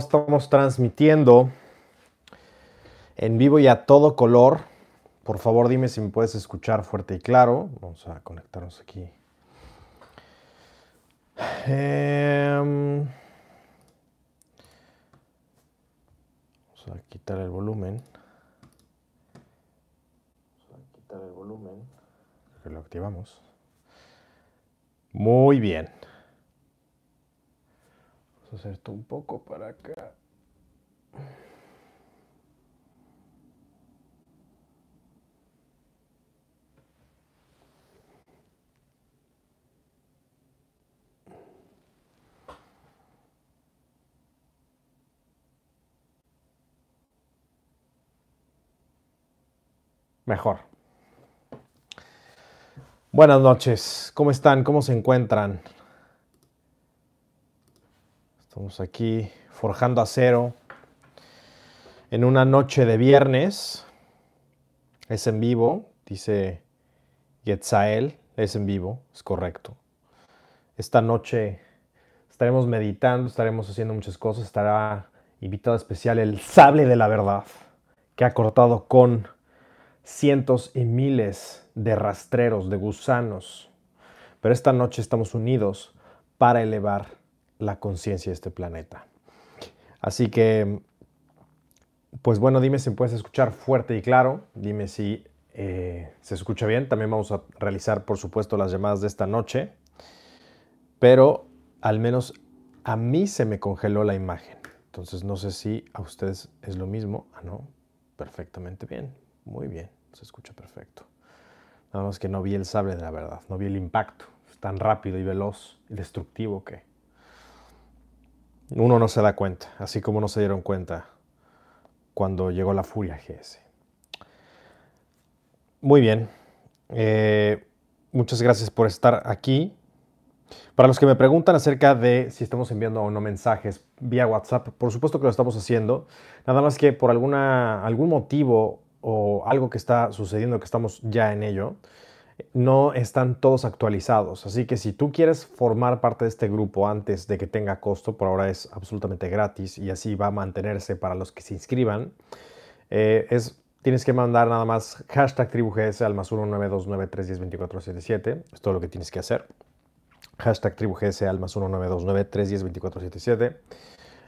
Estamos transmitiendo en vivo y a todo color. Por favor, dime si me puedes escuchar fuerte y claro. Vamos a conectarnos aquí. Em, vamos a quitar el volumen. Vamos a quitar el volumen. Que lo activamos. Muy bien. Vamos a hacer esto un poco para acá. Mejor. Buenas noches, ¿cómo están? ¿Cómo se encuentran? Estamos aquí forjando acero en una noche de viernes. Es en vivo, dice Getzael, es en vivo, es correcto. Esta noche estaremos meditando, estaremos haciendo muchas cosas. Estará invitado especial el sable de la verdad, que ha cortado con cientos y miles de rastreros, de gusanos. Pero esta noche estamos unidos para elevar la conciencia de este planeta. Así que, pues bueno, dime si puedes escuchar fuerte y claro. Dime si eh, se escucha bien. También vamos a realizar, por supuesto, las llamadas de esta noche. Pero al menos a mí se me congeló la imagen. Entonces no sé si a ustedes es lo mismo. Ah, no. Perfectamente bien. Muy bien. Se escucha perfecto. Nada más que no vi el sable de la verdad. No vi el impacto. Es tan rápido y veloz y destructivo que uno no se da cuenta. Así como no se dieron cuenta cuando llegó la furia GS. Muy bien. Eh, muchas gracias por estar aquí. Para los que me preguntan acerca de si estamos enviando o no mensajes vía WhatsApp, por supuesto que lo estamos haciendo. Nada más que por alguna, algún motivo o algo que está sucediendo, que estamos ya en ello, no están todos actualizados. Así que si tú quieres formar parte de este grupo antes de que tenga costo, por ahora es absolutamente gratis y así va a mantenerse para los que se inscriban, eh, es, tienes que mandar nada más hashtag tribugs al más 19293102477. Es todo lo que tienes que hacer. Hashtag tribugs al más 19293102477.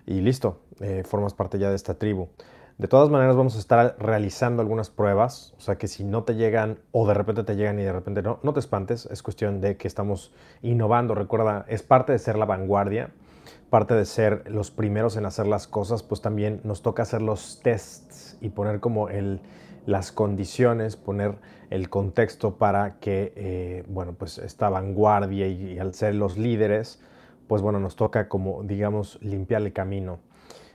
Y listo, eh, formas parte ya de esta tribu. De todas maneras vamos a estar realizando algunas pruebas, o sea que si no te llegan o de repente te llegan y de repente no, no te espantes, es cuestión de que estamos innovando, recuerda, es parte de ser la vanguardia, parte de ser los primeros en hacer las cosas, pues también nos toca hacer los tests y poner como el, las condiciones, poner el contexto para que, eh, bueno, pues esta vanguardia y, y al ser los líderes, pues bueno, nos toca como, digamos, limpiar el camino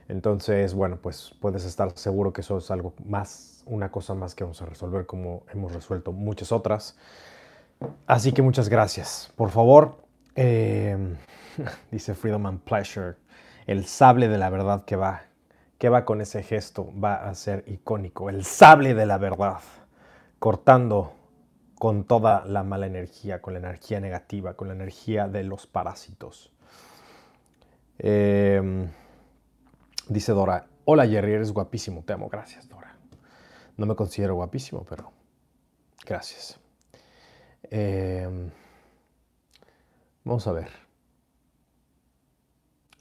entonces, bueno, pues puedes estar seguro que eso es algo más, una cosa más que vamos a resolver como hemos resuelto muchas otras. Así que muchas gracias. Por favor, em, dice Freedom and Pleasure, el sable de la verdad que va, que va con ese gesto, va a ser icónico. El sable de la verdad, cortando con toda la mala energía, con la energía negativa, con la energía de los parásitos. Eh, Dice Dora, hola Jerry, eres guapísimo, te amo. Gracias, Dora. No me considero guapísimo, pero gracias. Em, vamos a ver.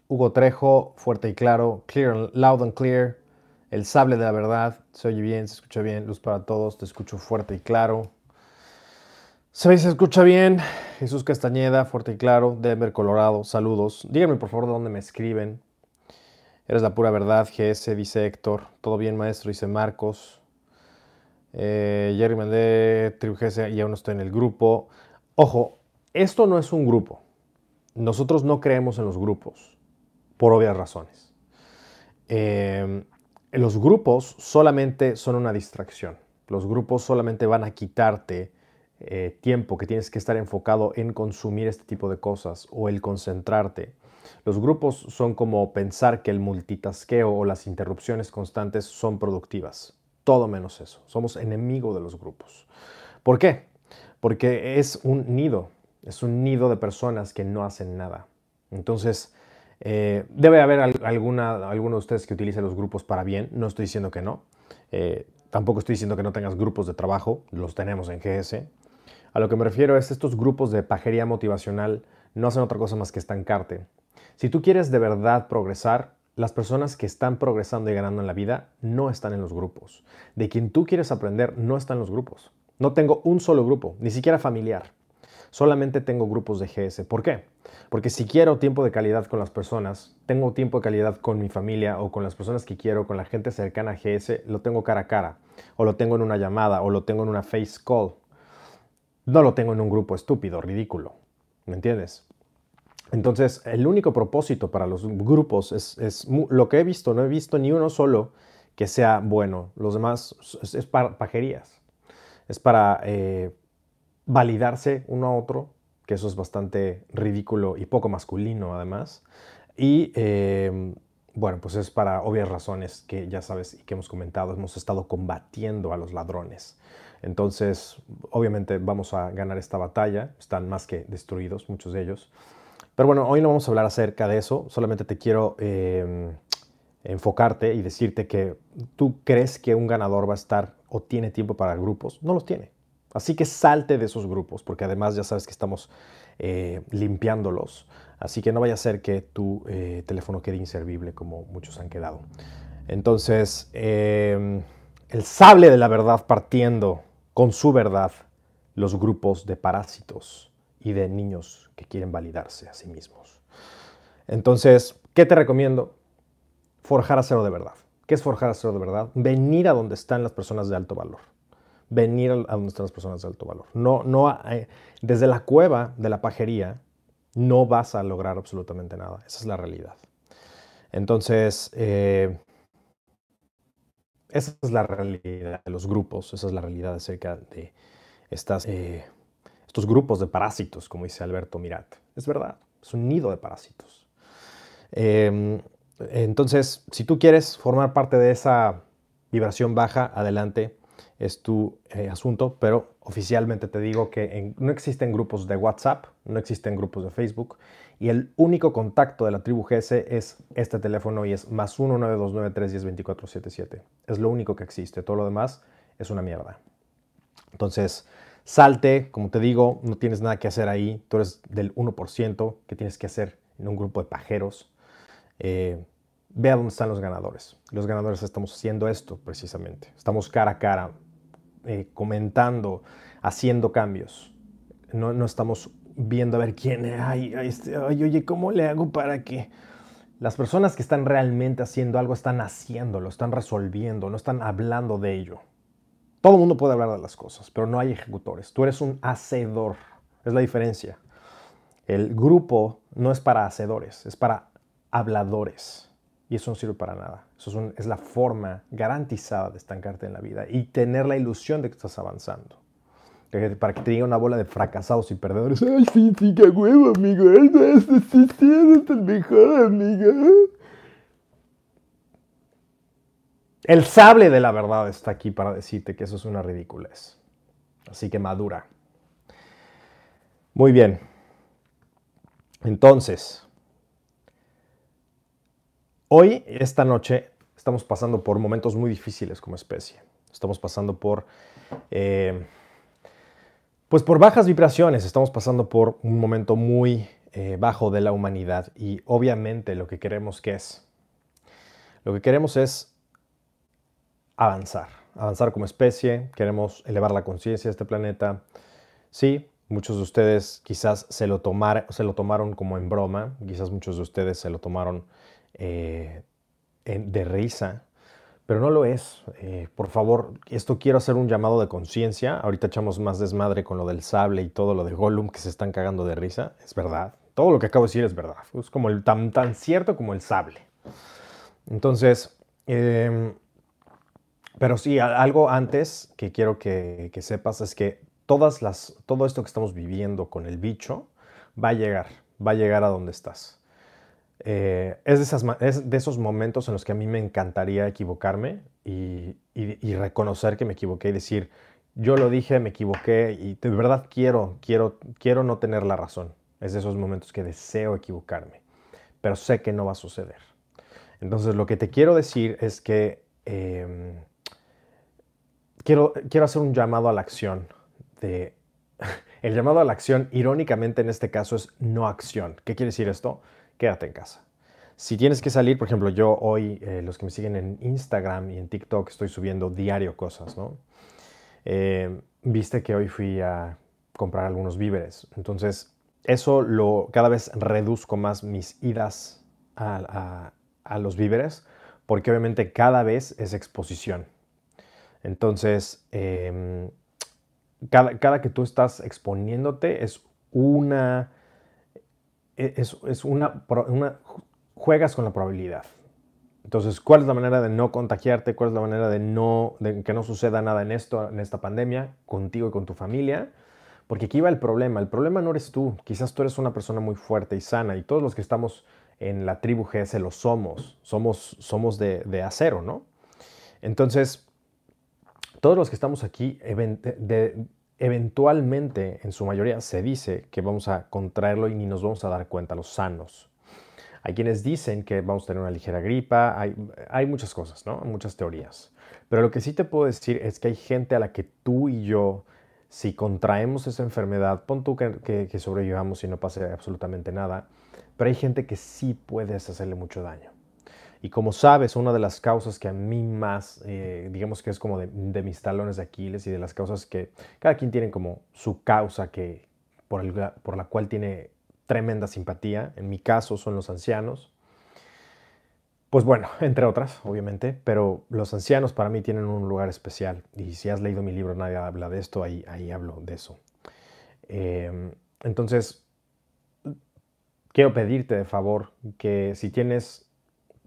Hugo Trejo, fuerte y claro, clear, loud and clear. El sable de la verdad, se oye bien, se escucha bien. Luz para todos, te escucho fuerte y claro. Se ve se escucha bien. Jesús Castañeda, fuerte y claro. Denver, Colorado, saludos. Díganme por favor de dónde me escriben. Eres la pura verdad, GS, dice Héctor. Todo bien, maestro, dice Marcos. Eh, Jerry mandé Tribu GS y aún no estoy en el grupo. Ojo, esto no es un grupo. Nosotros no creemos en los grupos, por obvias razones. Em, los grupos solamente son una distracción. Los grupos solamente van a quitarte eh, tiempo que tienes que estar enfocado en consumir este tipo de cosas o el concentrarte. Los grupos son como pensar que el multitasqueo o las interrupciones constantes son productivas. Todo menos eso. Somos enemigo de los grupos. ¿Por qué? Porque es un nido. Es un nido de personas que no hacen nada. Entonces, Eh, debe haber alguna, alguno de ustedes que utilice los grupos para bien, no estoy diciendo que no. Eh, tampoco estoy diciendo que no tengas grupos de trabajo, los tenemos en GS. A lo que me refiero es estos grupos de pajería motivacional no hacen otra cosa más que estancarte. Si tú quieres de verdad progresar, las personas que están progresando y ganando en la vida no están en los grupos. De quien tú quieres aprender no están en los grupos. No tengo un solo grupo, ni siquiera familiar. Solamente tengo grupos de GS. ¿Por qué? Porque si quiero tiempo de calidad con las personas, tengo tiempo de calidad con mi familia o con las personas que quiero, con la gente cercana a GS, lo tengo cara a cara, o lo tengo en una llamada, o lo tengo en una face call. No lo tengo en un grupo estúpido, ridículo. ¿Me entiendes? Entonces, el único propósito para los grupos es, lo que he visto, no he visto ni uno solo que sea bueno. Los demás es, para pajerías. Es para eh, validarse uno a otro, que eso es bastante ridículo y poco masculino además. Y eh, bueno, pues es para obvias razones que ya sabes y que hemos comentado, hemos estado combatiendo a los ladrones. Entonces, obviamente vamos a ganar esta batalla, están más que destruidos muchos de ellos. Pero bueno, hoy no vamos a hablar acerca de eso, solamente te quiero em, enfocarte y decirte que tú crees que un ganador va a estar o tiene tiempo para grupos, no los tiene. Así que salte de esos grupos, porque además ya sabes que estamos eh, limpiándolos. Así que no vaya a ser que tu eh, teléfono quede inservible como muchos han quedado. Entonces, em, el sable de la verdad partiendo con su verdad los grupos de parásitos y de niños que quieren validarse a sí mismos. Entonces, ¿qué te recomiendo? Forjar acero de verdad. ¿Qué es forjar acero de verdad? Venir a donde están las personas de alto valor venir a donde están las personas de alto valor. No, no, eh, desde la cueva de la pajería no vas a lograr absolutamente nada. Esa es la realidad. Entonces, eh, esa es la realidad de los grupos, esa es la realidad acerca de estas, eh, grupos de parásitos, como dice Alberto Mirat. Es verdad, es un nido de parásitos. Em, entonces, si tú quieres formar parte de esa vibración baja, adelante es tu eh, asunto, pero oficialmente te digo que no existen grupos de WhatsApp, no existen grupos de Facebook y el único contacto de la tribu GS es este teléfono y es más 1-929-310-2477. Es lo único que existe, todo lo demás es una mierda. Entonces, salte, como te digo, no tienes nada que hacer ahí, tú eres del 1% que tienes que hacer en un grupo de pajeros. Eh, ve a dónde están los ganadores. Los ganadores estamos haciendo esto precisamente. Estamos cara a cara, eh, comentando, haciendo cambios. No, no, estamos viendo a ver quién, ay, este, ay, oye, ¿cómo le hago para que las personas que están realmente haciendo algo están haciéndolo, están resolviendo, no están hablando de ello? Todo el mundo puede hablar de las cosas, pero no hay ejecutores. Tú eres un hacedor, es la diferencia. El grupo no es para hacedores, es para habladores. Y eso no sirve para nada. Eso es, la forma garantizada de estancarte en la vida y tener la ilusión de que estás avanzando. Para que te diga una bola de fracasados y perdedores. Ay, sí, sí, qué huevo, amigo. Este sí, sí, es el mejor, amigo. El sable de la verdad está aquí para decirte que eso es una ridiculez. Así que madura. Muy bien. Entonces, Hoy, esta noche, estamos pasando por momentos muy difíciles como especie. Estamos pasando por, eh, pues por bajas vibraciones, estamos pasando por un momento muy eh, bajo de la humanidad y obviamente lo que queremos que es, lo que queremos es avanzar, avanzar como especie, queremos elevar la conciencia de este planeta. Sí, muchos de ustedes quizás se lo, se lo tomaron como en broma, quizás muchos de ustedes se lo tomaron eh, de risa, pero no lo es. Eh, por favor, esto quiero hacer un llamado de conciencia. Ahorita echamos más desmadre con lo del sable y todo lo de Gollum que se están cagando de risa. Es verdad. Todo lo que acabo de decir es verdad. Es como el, tan, tan cierto como el sable. Entonces, em, pero sí, algo antes que quiero que, sepas es que todas las, todo esto que estamos viviendo con el bicho va a llegar, va a llegar a donde estás. Eh, es, de esas, es, de esos momentos en los que a mí me encantaría equivocarme y, reconocer que me equivoqué y decir, yo lo dije, me equivoqué y de verdad quiero, quiero, quiero no tener la razón. Es de esos momentos que deseo equivocarme. pero sé que no va a suceder. Entonces lo que te quiero decir es que em, quiero, quiero hacer un llamado a la acción. El llamado a la acción, irónicamente en este caso, es no acción. ¿Qué quiere decir esto? Quédate en casa. Si tienes que salir, por ejemplo, yo hoy, eh, los que me siguen en Instagram y en TikTok, estoy subiendo diario cosas, ¿no? Eh, viste que hoy fui a comprar algunos víveres. Entonces, eso lo cada vez reduzco más mis idas a, los víveres, porque obviamente cada vez es exposición. Entonces, em, cada, que tú estás exponiéndote es una, e, es, una, una, juegas con la probabilidad. Entonces, ¿cuál es la manera de no contagiarte? ¿Cuál es la manera de, no, de que no suceda nada en esto, en esta pandemia, contigo y con tu familia? Porque aquí va el problema. El problema no eres tú. Quizás tú eres una persona muy fuerte y sana y todos los que estamos en la tribu GS lo somos. Somos, somos de, de acero, ¿no? Entonces, todos los que estamos aquí, eventualmente, en su mayoría, se dice que vamos a contraerlo y ni nos vamos a dar cuenta, los sanos. Hay quienes dicen que vamos a tener una ligera gripa, hay, muchas cosas, ¿no? Muchas teorías. Pero lo que sí te puedo decir es que hay gente a la que tú y yo si contraemos esa enfermedad, pon tú que, sobrevivamos y no pase absolutamente nada, pero hay gente que sí puedes hacerle mucho daño. Y como sabes, una de las causas que a mí más, eh, digamos que es como de, mis talones de Aquiles y de las causas que cada quien tiene como su causa que, por, por la cual tiene tremenda simpatía, en mi caso son los ancianos, pues bueno, entre otras, obviamente, pero los ancianos para mí tienen un lugar especial. Y si has leído mi libro, nadie habla de esto, ahí, ahí hablo de eso. Em, entonces, quiero pedirte de favor que si tienes,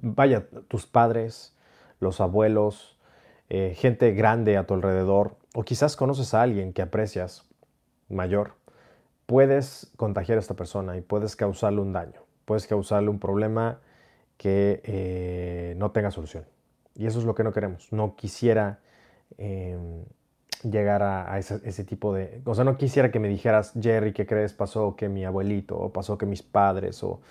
vaya, tus padres, los abuelos, eh, gente grande a tu alrededor, o quizás conoces a alguien que aprecias mayor, puedes contagiar a esta persona y puedes causarle un daño, puedes causarle un problema que eh, no tenga solución. Y eso es lo que no queremos. No quisiera em, llegar a, ese, tipo de... O sea, no quisiera que me dijeras, Jerry, ¿qué crees? Pasó que mi abuelito, o pasó que mis padres, o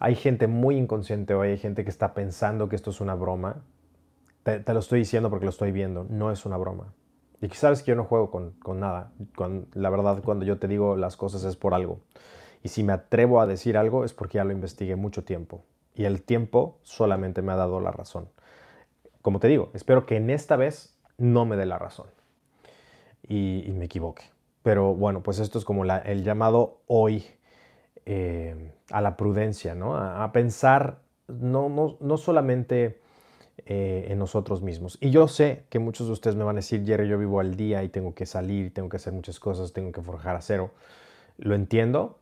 hay gente muy inconsciente o hay gente que está pensando que esto es una broma. Te, lo estoy diciendo porque lo estoy viendo, no es una broma. Y que sabes que yo no juego con, con nada. la verdad, cuando yo te digo las cosas es por algo. Y si me atrevo a decir algo es porque ya lo investigué mucho tiempo y el tiempo solamente me ha dado la razón. Como te digo, espero que en esta vez no me dé la razón y, me equivoque. Pero bueno, pues esto es como el llamado hoy eh, a la prudencia, ¿no? A, pensar no, no, no solamente eh, en nosotros mismos. Y yo sé que muchos de ustedes me van a decir, Jerry, yo vivo al día y tengo que salir, tengo que hacer muchas cosas, tengo que forjar acero. Lo entiendo.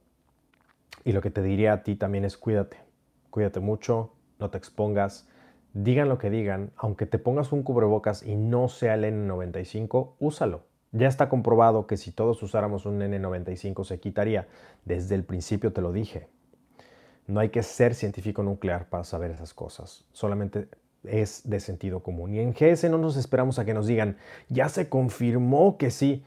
Y lo que te diría a ti también es cuídate cuídate mucho, no te expongas, digan lo que digan, aunque te pongas un cubrebocas y no sea el N95, úsalo. Ya está comprobado que si todos usáramos un N95 se quitaría. Desde el principio te lo dije. No hay que ser científico nuclear para saber esas cosas. Solamente es de sentido común. Y en GS no nos esperamos a que nos digan, ya se confirmó que sí.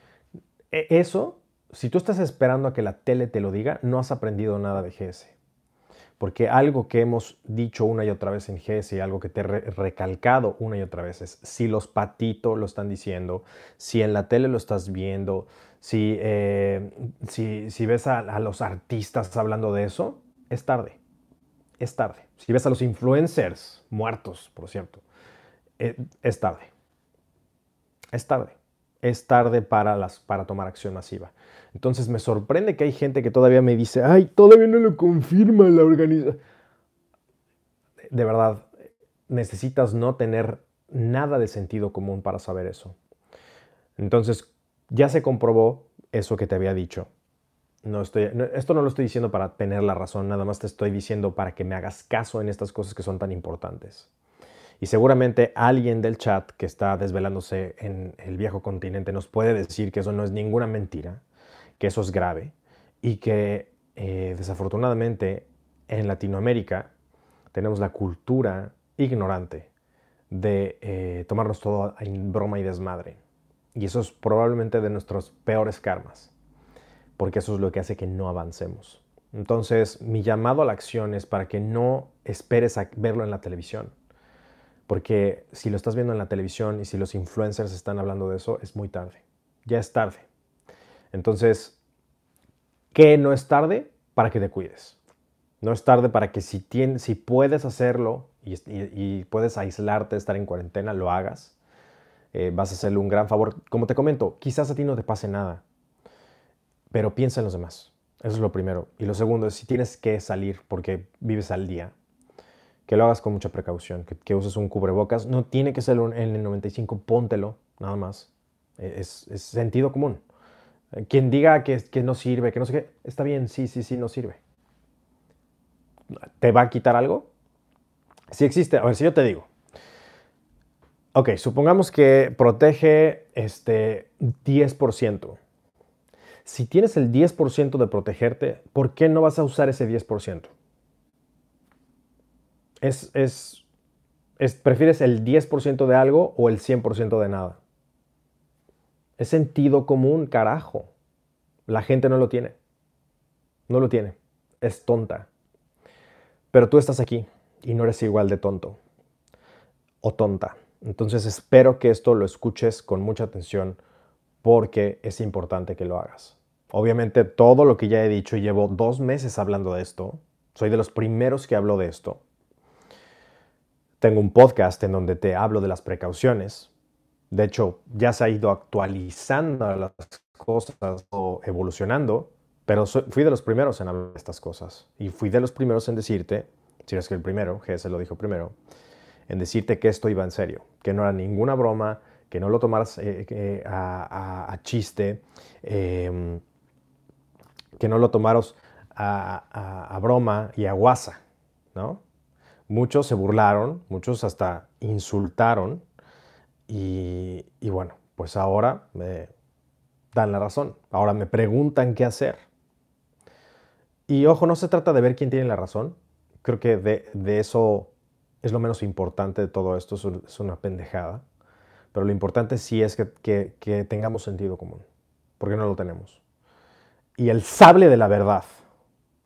E, eso, si tú estás esperando a que la tele te lo diga, no has aprendido nada de GS. Porque algo que hemos dicho una y otra vez en GS algo que te he recalcado una y otra vez es si los patitos lo están diciendo, si en la tele lo estás viendo, si, eh, si, ves a, los artistas hablando de eso, es tarde. Es tarde. Si ves a los influencers muertos, por cierto, eh, es tarde. Es tarde. Es tarde para, las, para tomar acción masiva. Entonces me sorprende que hay gente que todavía me dice, ay, todavía no lo confirma la organización. De verdad, necesitas no tener nada de sentido común para saber eso. Entonces, ya se comprobó eso que te había dicho. No estoy, esto no lo estoy diciendo para tener la razón, nada más te estoy diciendo para que me hagas caso en estas cosas que son tan importantes. Y seguramente alguien del chat que está desvelándose en el viejo continente nos puede decir que eso no es ninguna mentira, que eso es grave y que eh, desafortunadamente en Latinoamérica tenemos la cultura ignorante de eh, tomarnos todo en broma y desmadre. Y eso es probablemente de nuestros peores karmas, porque eso es lo que hace que no avancemos. Entonces, mi llamado a la acción es para que no esperes a verlo en la televisión. Porque si lo estás viendo en la televisión y si los influencers están hablando de eso, es muy tarde. Ya es tarde. Entonces, ¿qué no es tarde? Para que te cuides. No es tarde para que si, tienes, puedes hacerlo y, puedes aislarte, estar en cuarentena, lo hagas. Eh, vas a hacerle un gran favor. Como te comento, quizás a ti no te pase nada, pero piensa en los demás. Eso es lo primero. Y lo segundo es si tienes que salir porque vives al día, que lo hagas con mucha precaución, que, uses un cubrebocas. No tiene que ser en el 95, póntelo, nada más. E, es, es sentido común. Quien diga que, que no sirve, que no sé qué, está bien, sí, sí, sí, no sirve. ¿Te va a quitar algo? Si existe, a ver, si yo te digo, ok, supongamos que protege este 10%. Si tienes el 10% de protegerte, ¿por qué no vas a usar ese 10%? Es, es, es, ¿Prefieres el 10% de algo o el 100% de nada? Es sentido común, carajo. La gente no lo tiene. No lo tiene. Es tonta. Pero tú estás aquí y no eres igual de tonto o tonta. Entonces espero que esto lo escuches con mucha atención porque es importante que lo hagas. Obviamente todo lo que ya he dicho llevo dos meses hablando de esto, soy de los primeros que hablo de esto. Tengo un podcast en donde te hablo de las precauciones. De hecho, ya se ha ido actualizando las cosas o evolucionando pero fui de los primeros en hablar de estas cosas. Y fui de los primeros en decirte, si eres que el primero, GS lo dijo primero, en decirte que esto iba en serio, que no era ninguna broma, que no lo tomaras eh, eh, a, chiste, em, que no lo tomaras a, broma y a guasa, ¿no? Muchos se burlaron, muchos hasta insultaron y, bueno, pues ahora me dan la razón. Ahora me preguntan qué hacer. Y ojo, no se trata de ver quién tiene la razón. Creo que de, eso es lo menos importante de todo esto, es, una pendejada. Pero lo importante sí es que, que tengamos sentido común, porque no lo tenemos. Y el sable de la verdad,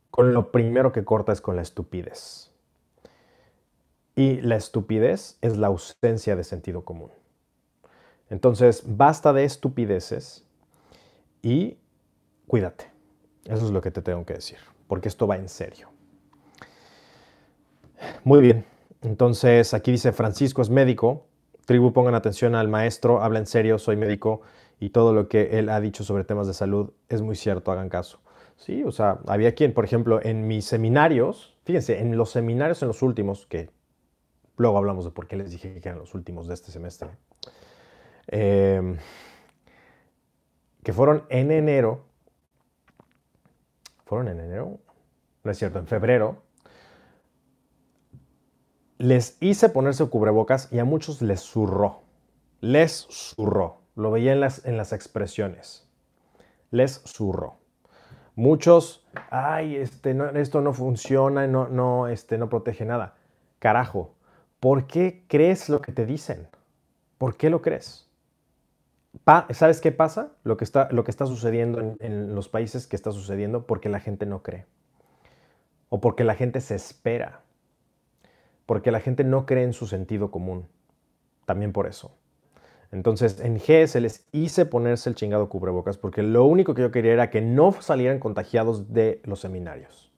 con lo primero que corta es con la estupidez. Y la estupidez es la ausencia de sentido común. Entonces, basta de estupideces y cuídate. Eso es lo que te tengo que decir porque esto va en serio. Muy bien, entonces aquí dice Francisco es médico. Tribu, pongan atención al maestro, habla en serio, soy médico y todo lo que él ha dicho sobre temas de salud es muy cierto, hagan caso. Sí, o sea, había quien, por ejemplo, en mis seminarios, fíjense, en los seminarios en los últimos, que luego hablamos de por qué les dije que eran los últimos de este semestre, em, que fueron en enero, fueron en enero, no es cierto, en febrero, les hice ponerse cubrebocas y a muchos les zurró. Les zurró. Lo veía en las, en las expresiones. Les zurró. Muchos, ay, este, esto no funciona, no, no, este, no protege nada. Carajo, ¿por qué crees lo que te dicen? ¿Por qué lo crees? ¿Sabes qué pasa? Lo que está, sucediendo en, los países que está sucediendo porque la gente no cree. O porque la gente se espera. Porque la gente no cree en su sentido común. También por eso. Entonces, en GS les hice ponerse el chingado cubrebocas porque lo único que yo quería era que no salieran contagiados de los seminarios.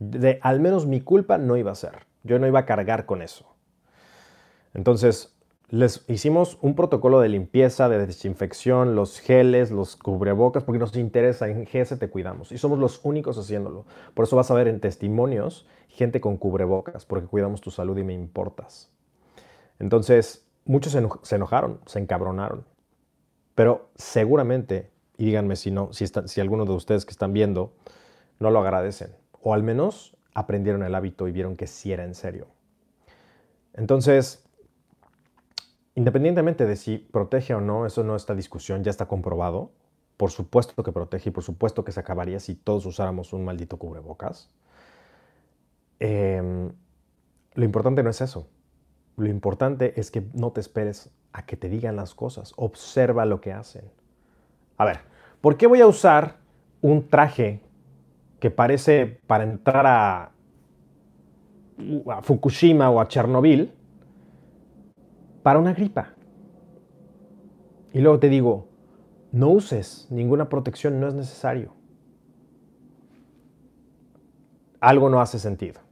De al menos mi culpa no iba a ser. Yo no iba a cargar con eso. Entonces, les hicimos un protocolo de limpieza, de desinfección, los geles, los cubrebocas, porque nos interesa, en GS te cuidamos y somos los únicos haciéndolo. Por eso vas a ver en testimonios gente con cubrebocas, porque cuidamos tu salud y me importas. Entonces, muchos se, enojaron, se encabronaron, pero seguramente, y díganme si, no, si, si alguno de ustedes que están viendo no lo agradecen, o al menos aprendieron el hábito y vieron que sí era en serio. Entonces, Independientemente de si protege o no, eso no está discusión, ya está comprobado. Por supuesto que protege y por supuesto que se acabaría si todos usáramos un maldito cubrebocas. Em, lo importante no es eso. Lo importante es que no te esperes a que te digan las cosas. Observa lo que hacen. A ver, ¿por qué voy a usar un traje que parece para entrar a, a Fukushima o a Chernobyl para una gripa. Y luego te digo, no uses ninguna protección, no es necesario. Algo no hace sentido.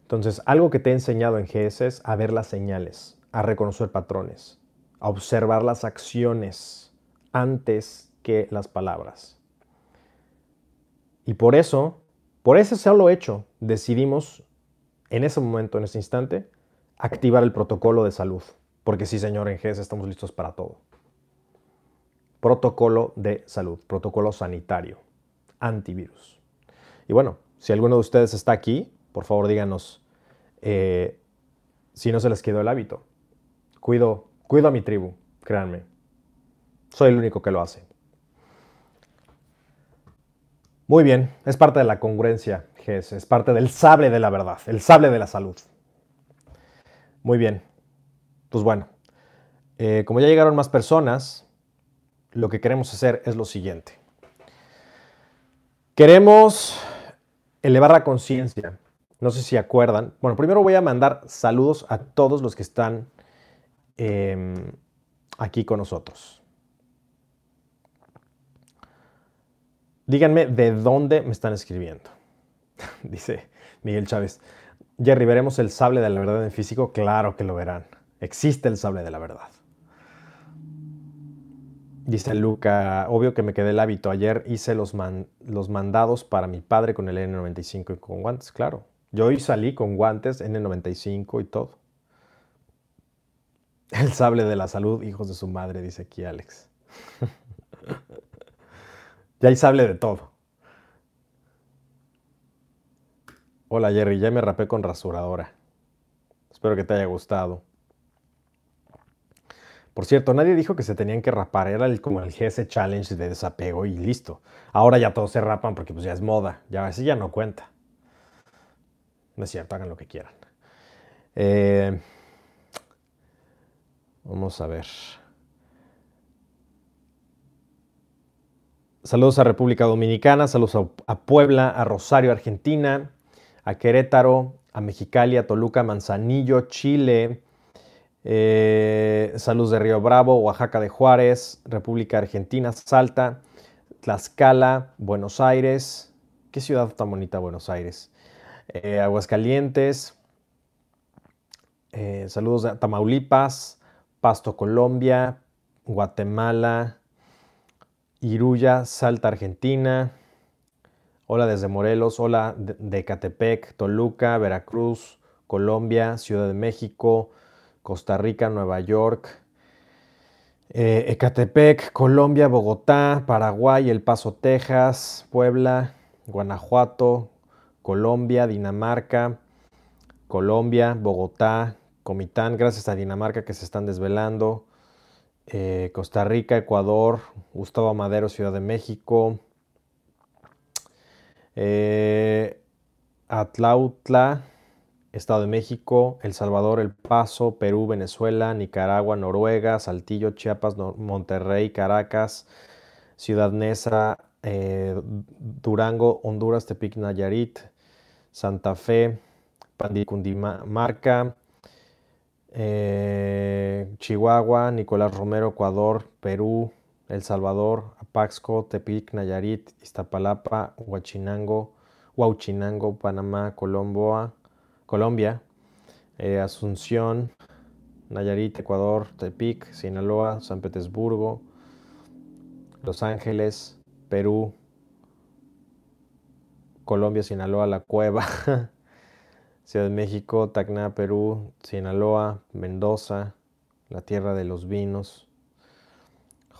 Entonces, algo que te he enseñado en GS es a ver las señales, a reconocer patrones, a observar las acciones antes que las palabras. Y por eso, por ese solo hecho, decidimos en ese momento, en ese instante, activar el protocolo de salud. Porque sí, señor, en GS estamos listos para todo. Protocolo de salud, protocolo sanitario, antivirus. Y bueno, si alguno de ustedes está aquí, por favor díganos eh, si no se les quedó el hábito. Cuido, cuido a mi tribu, créanme. Soy el único que lo hace. Muy bien, es parte de la congruencia, GS, es parte del sable de la verdad, el sable de la salud. Muy bien, pues bueno, eh, como ya llegaron más personas, lo que queremos hacer es lo siguiente. Queremos elevar la conciencia no sé si acuerdan. Bueno, primero voy a mandar saludos a todos los que están em, aquí con nosotros. Díganme de dónde me están escribiendo. Dice Miguel Chávez. Jerry, ¿veremos el sable de la verdad en físico? Claro que lo verán. Existe el sable de la verdad. Dice Luca, obvio que me quedé el hábito. Ayer hice los, los mandados para mi padre con el N95 y con guantes, claro. Yo hoy salí con guantes N95 y todo. El sable de la salud, hijos de su madre, dice aquí Alex. ya hay sable de todo. Hola Jerry, ya me rapé con rasuradora. Espero que te haya gustado. Por cierto, nadie dijo que se tenían que rapar, era el, como el GS Challenge de desapego y listo. Ahora ya todos se rapan porque pues ya es moda, ya así ya no cuenta. No es cierto, hagan lo que quieran. Eh, vamos a ver. Saludos a República Dominicana, saludos a, Puebla, a Rosario, Argentina, a Querétaro, a Mexicali, a Toluca, Manzanillo, Chile. Eh, saludos de Río Bravo, Oaxaca de Juárez, República Argentina, Salta, Tlaxcala, Buenos Aires. ¿Qué ciudad tan bonita Buenos Aires? Eh, Aguascalientes, eh, saludos a Tamaulipas, Pasto, Colombia, Guatemala, Iruya, Salta, Argentina. Hola desde Morelos, hola de Catepec, Toluca, Veracruz, Colombia, Ciudad de México, Costa Rica, Nueva York, eh, Ecatepec, Colombia, Bogotá, Paraguay, El Paso, Texas, Puebla, Guanajuato, Colombia, Dinamarca, Colombia, Bogotá, Comitán, gracias a Dinamarca que se están desvelando, eh, Costa Rica, Ecuador, Gustavo Madero, Ciudad de México, eh, Atlautla, Estado de México, El Salvador, El Paso, Perú, Venezuela, Nicaragua, Noruega, Saltillo, Chiapas, Monterrey, Caracas, Ciudad Neza, eh, Durango, Honduras, Tepic, Nayarit, Santa Fe, Pandicundimarca, eh, Chihuahua, Nicolás Romero, Ecuador, Perú, El Salvador, Apaxco, Tepic, Nayarit, Iztapalapa, Huachinango, Huachinango, Panamá, Colomboa, Colombia, eh, Asunción, Nayarit, Ecuador, Tepic, Sinaloa, San Petersburgo, Los Ángeles, Perú, Colombia, Sinaloa, La Cueva, Ciudad de México, Tacna, Perú, Sinaloa, Mendoza, la tierra de los vinos,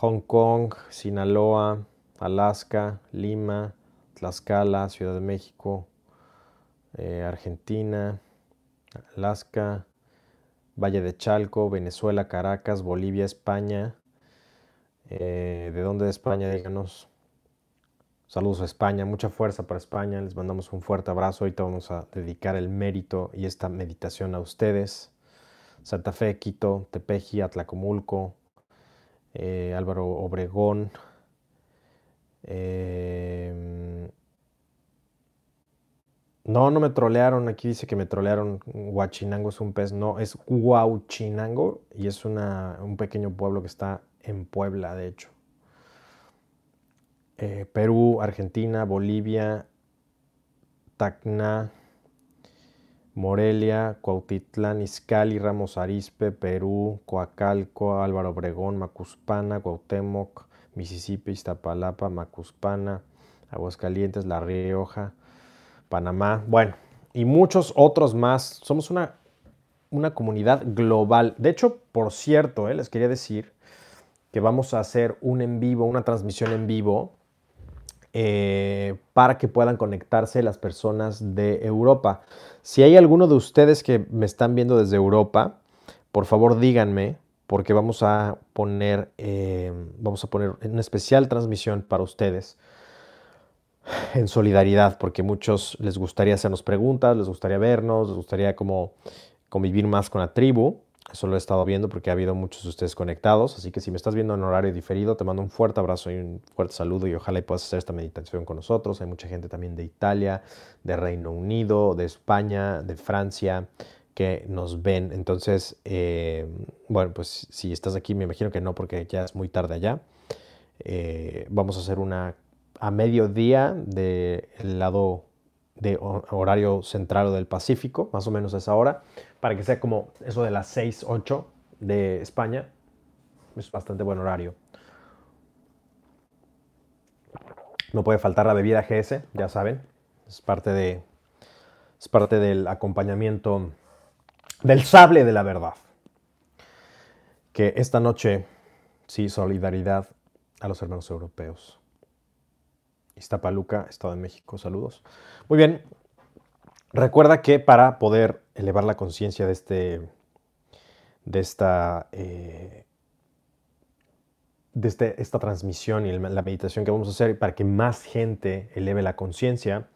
Hong Kong, Sinaloa, Alaska, Lima, Tlaxcala, Ciudad de México, eh, Argentina, Alaska, Valle de Chalco, Venezuela, Caracas, Bolivia, España. Eh, ¿De dónde de España? Díganos. Saludos a España, mucha fuerza para España, les mandamos un fuerte abrazo. Ahorita vamos a dedicar el mérito y esta meditación a ustedes. Santa Fe, Quito, Tepeji, Atlacomulco, eh, Álvaro Obregón, em, No, no me trolearon. Aquí dice que me trolearon. Huachinango es un pez. No, es Huauchinango y es una, un pequeño pueblo que está en Puebla, de hecho. Eh, Perú, Argentina, Bolivia, Tacna, Morelia, Cuautitlán, Izcalli, Ramos Arizpe, Perú, Coacalco, Álvaro Obregón, Macuspana, Cuauhtémoc, Mississippi, Iztapalapa, Macuspana, Aguascalientes, La Rioja, Panamá, bueno, y muchos otros más. Somos una, una comunidad global. De hecho, por cierto, eh, les quería decir que vamos a hacer un en vivo, una transmisión en vivo eh, para que puedan conectarse las personas de Europa. Si hay alguno de ustedes que me están viendo desde Europa, por favor díganme, porque vamos a poner, eh, vamos a poner una especial transmisión para ustedes en solidaridad, porque muchos les gustaría hacernos preguntas, les gustaría vernos, les gustaría como convivir más con la tribu. Eso lo he estado viendo porque ha habido muchos de ustedes conectados. Así que si me estás viendo en horario diferido, te mando un fuerte abrazo y un fuerte saludo y ojalá puedas hacer esta meditación con nosotros. Hay mucha gente también de Italia, de Reino Unido, de España, de Francia que nos ven. Entonces, eh, bueno, pues si estás aquí, me imagino que no porque ya es muy tarde allá. Eh, vamos a hacer una a mediodía del lado de horario central del Pacífico, más o menos a esa hora, para que sea como eso de las 6, 8 de España. Es bastante buen horario. No puede faltar la bebida GS, ya saben. Es parte, de, es parte del acompañamiento del sable de la verdad. Que esta noche, sí, solidaridad a los hermanos europeos. Iztapaluca, Estado de México, saludos. Muy bien, recuerda que para poder elevar la conciencia de, este, de esta, eh, de este, esta transmisión y la meditación que vamos a hacer, para que más gente eleve la conciencia,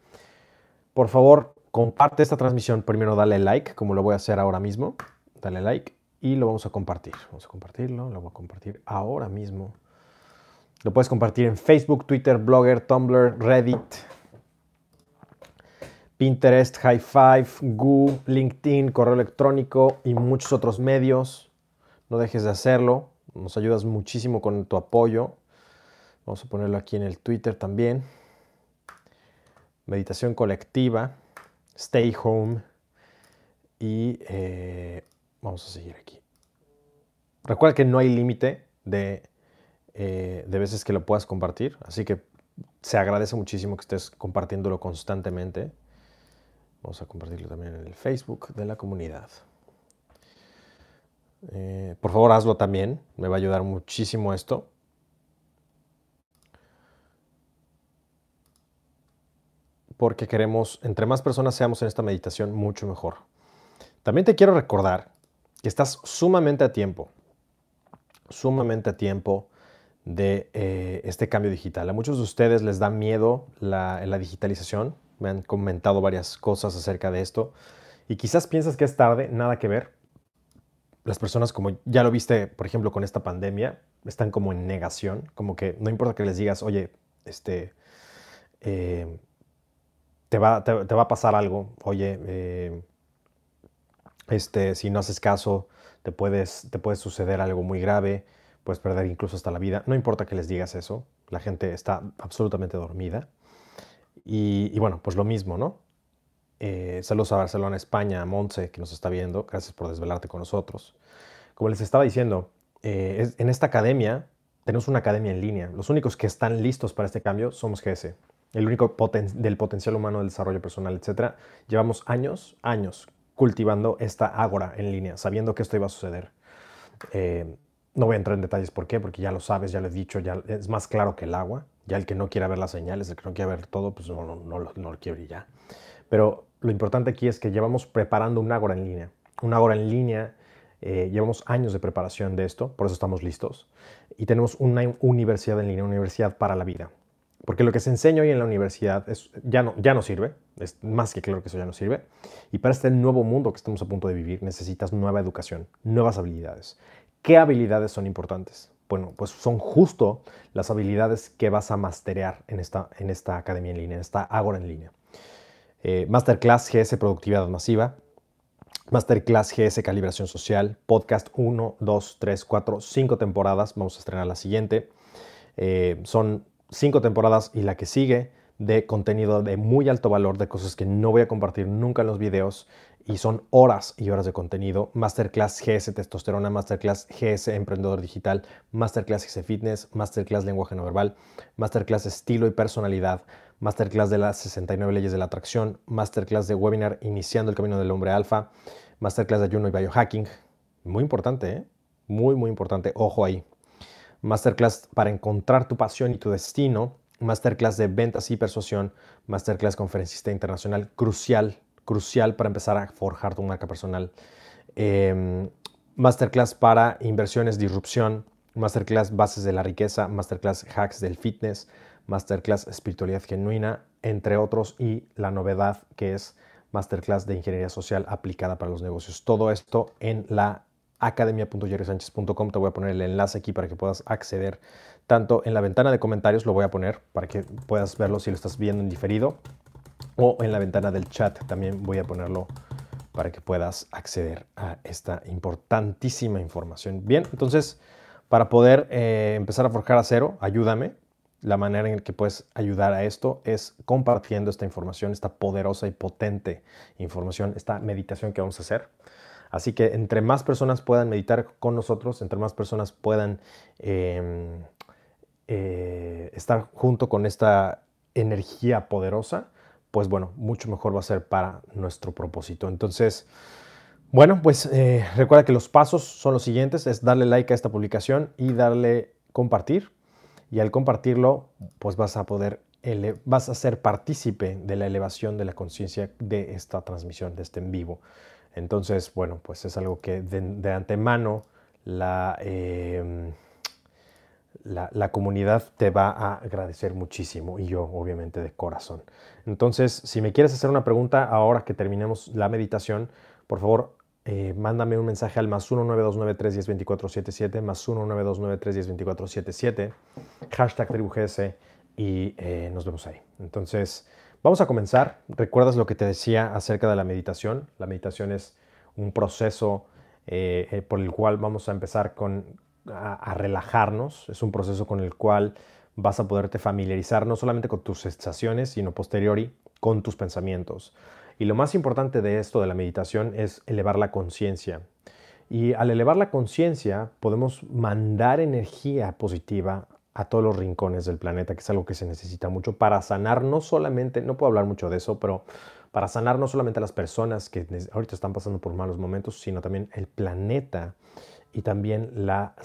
por favor, comparte esta transmisión. Primero dale like, como lo voy a hacer ahora mismo. Dale like y lo vamos a compartir. Vamos a compartirlo, lo voy a compartir ahora mismo. Lo puedes compartir en Facebook, Twitter, Blogger, Tumblr, Reddit, Pinterest, High Five, Google, LinkedIn, correo electrónico y muchos otros medios. No dejes de hacerlo. Nos ayudas muchísimo con tu apoyo. Vamos a ponerlo aquí en el Twitter también. Meditación colectiva. Stay home. Y eh, vamos a seguir aquí. Recuerda que no hay límite de eh, de veces que lo puedas compartir. Así que se agradece muchísimo que estés compartiéndolo constantemente. Vamos a compartirlo también en el Facebook de la comunidad. Eh, por favor, hazlo también. Me va a ayudar muchísimo esto. Porque queremos, entre más personas seamos en esta meditación, mucho mejor. También te quiero recordar que estás sumamente a tiempo. Sumamente a tiempo de eh, este cambio digital. A muchos de ustedes les da miedo la, la, digitalización, me han comentado varias cosas acerca de esto y quizás piensas que es tarde, nada que ver. Las personas, como ya lo viste, por ejemplo, con esta pandemia, están como en negación, como que no importa que les digas, oye, este, eh, te, va, te, va, a pasar algo, oye, eh, este, si no haces caso, te, puedes, te puede suceder algo muy grave puedes perder incluso hasta la vida. No importa que les digas eso, la gente está absolutamente dormida. Y, bueno, pues lo mismo, ¿no? Eh, saludos a Barcelona, España, a Montse, que nos está viendo. Gracias por desvelarte con nosotros. Como les estaba diciendo, eh, en esta academia, tenemos una academia en línea. Los únicos que están listos para este cambio somos GS. El único del potencial humano, del desarrollo personal, etc. Llevamos años, años cultivando esta ágora en línea, sabiendo que esto iba a suceder. Eh, no voy a entrar en detalles por qué, porque ya lo sabes, ya lo he dicho, ya es más claro que el agua. Ya el que no quiera ver las señales, el que no quiera ver todo, pues no, no, lo quiere ya. Pero lo importante aquí es que llevamos preparando un Ágora en línea. Un Ágora en línea, eh, llevamos años de preparación de esto, por eso estamos listos. Y tenemos una universidad en línea, una universidad para la vida. Porque lo que se enseña hoy en la universidad es, ya, no, ya no sirve, es más que claro que eso ya no sirve. Y para este nuevo mundo que estamos a punto de vivir necesitas nueva educación, nuevas habilidades. ¿Qué habilidades son importantes? Bueno, pues son justo las habilidades que vas a masterear en esta, en esta academia en línea, en esta Agora en línea. eh, Masterclass GS Productividad Masiva, Masterclass GS Calibración Social, podcast 1, 2, 3, 4, 5 temporadas, vamos a estrenar la siguiente. Eh, son 5 temporadas y la que sigue de contenido de muy alto valor, de cosas que no voy a compartir nunca en los videos y son horas y horas de contenido. Masterclass GS Testosterona, Masterclass GS Emprendedor Digital, Masterclass GS Fitness, Masterclass Lenguaje No Verbal, Masterclass Estilo y Personalidad, Masterclass de las 69 Leyes de la Atracción, Masterclass de Webinar Iniciando el Camino del Hombre Alfa, Masterclass de Ayuno y Biohacking. Muy importante, ¿eh? Muy, muy importante. Ojo ahí. Masterclass para encontrar tu pasión y tu destino. Masterclass de ventas y persuasión. Masterclass conferencista internacional. Crucial crucial para empezar a forjar tu marca personal. Em, masterclass para inversiones, disrupción, masterclass bases de la riqueza, masterclass hacks del fitness, masterclass espiritualidad genuina, entre otros, y la novedad que es masterclass de ingeniería social aplicada para los negocios. Todo esto en la academia.jerrysanchez.com. Te voy a poner el enlace aquí para que puedas acceder tanto en la ventana de comentarios, lo voy a poner para que puedas verlo si lo estás viendo en diferido, o en la ventana del chat también voy a ponerlo para que puedas acceder a esta importantísima información. Bien, entonces, para poder eh, empezar a forjar a cero, ayúdame. La manera en que puedes ayudar a esto es compartiendo esta información, esta poderosa y potente información, esta meditación que vamos a hacer. Así que entre más personas puedan meditar con nosotros, entre más personas puedan em, eh, estar junto con esta energía poderosa, pues bueno, mucho mejor va a ser para nuestro propósito. Entonces, bueno, pues eh, recuerda que los pasos son los siguientes, es darle like a esta publicación y darle compartir. Y al compartirlo, pues vas a poder, vas a ser partícipe de la elevación de la conciencia de esta transmisión, de este en vivo. Entonces, bueno, pues es algo que de, antemano la... Eh, la, comunidad te va a agradecer muchísimo y yo obviamente de corazón. Entonces, si me quieres hacer una pregunta ahora que terminemos la meditación, por favor, eh, mándame un mensaje al más 19293102477, más 19293102477, hashtag tribugs y eh, nos vemos ahí. Entonces, vamos a comenzar. ¿Recuerdas lo que te decía acerca de la meditación? La meditación es un proceso eh, por el cual vamos a empezar con a, relajarnos. Es un proceso con el cual vas a poderte familiarizar no solamente con tus sensaciones, sino posteriori con tus pensamientos. Y lo más importante de esto, de la meditación, es elevar la conciencia. Y al elevar la conciencia podemos mandar energía positiva a todos los rincones del planeta, que es algo que se necesita mucho para sanar no solamente, no puedo hablar mucho de eso, pero para sanar no solamente a las personas que ahorita están pasando por malos momentos, sino también el planeta y también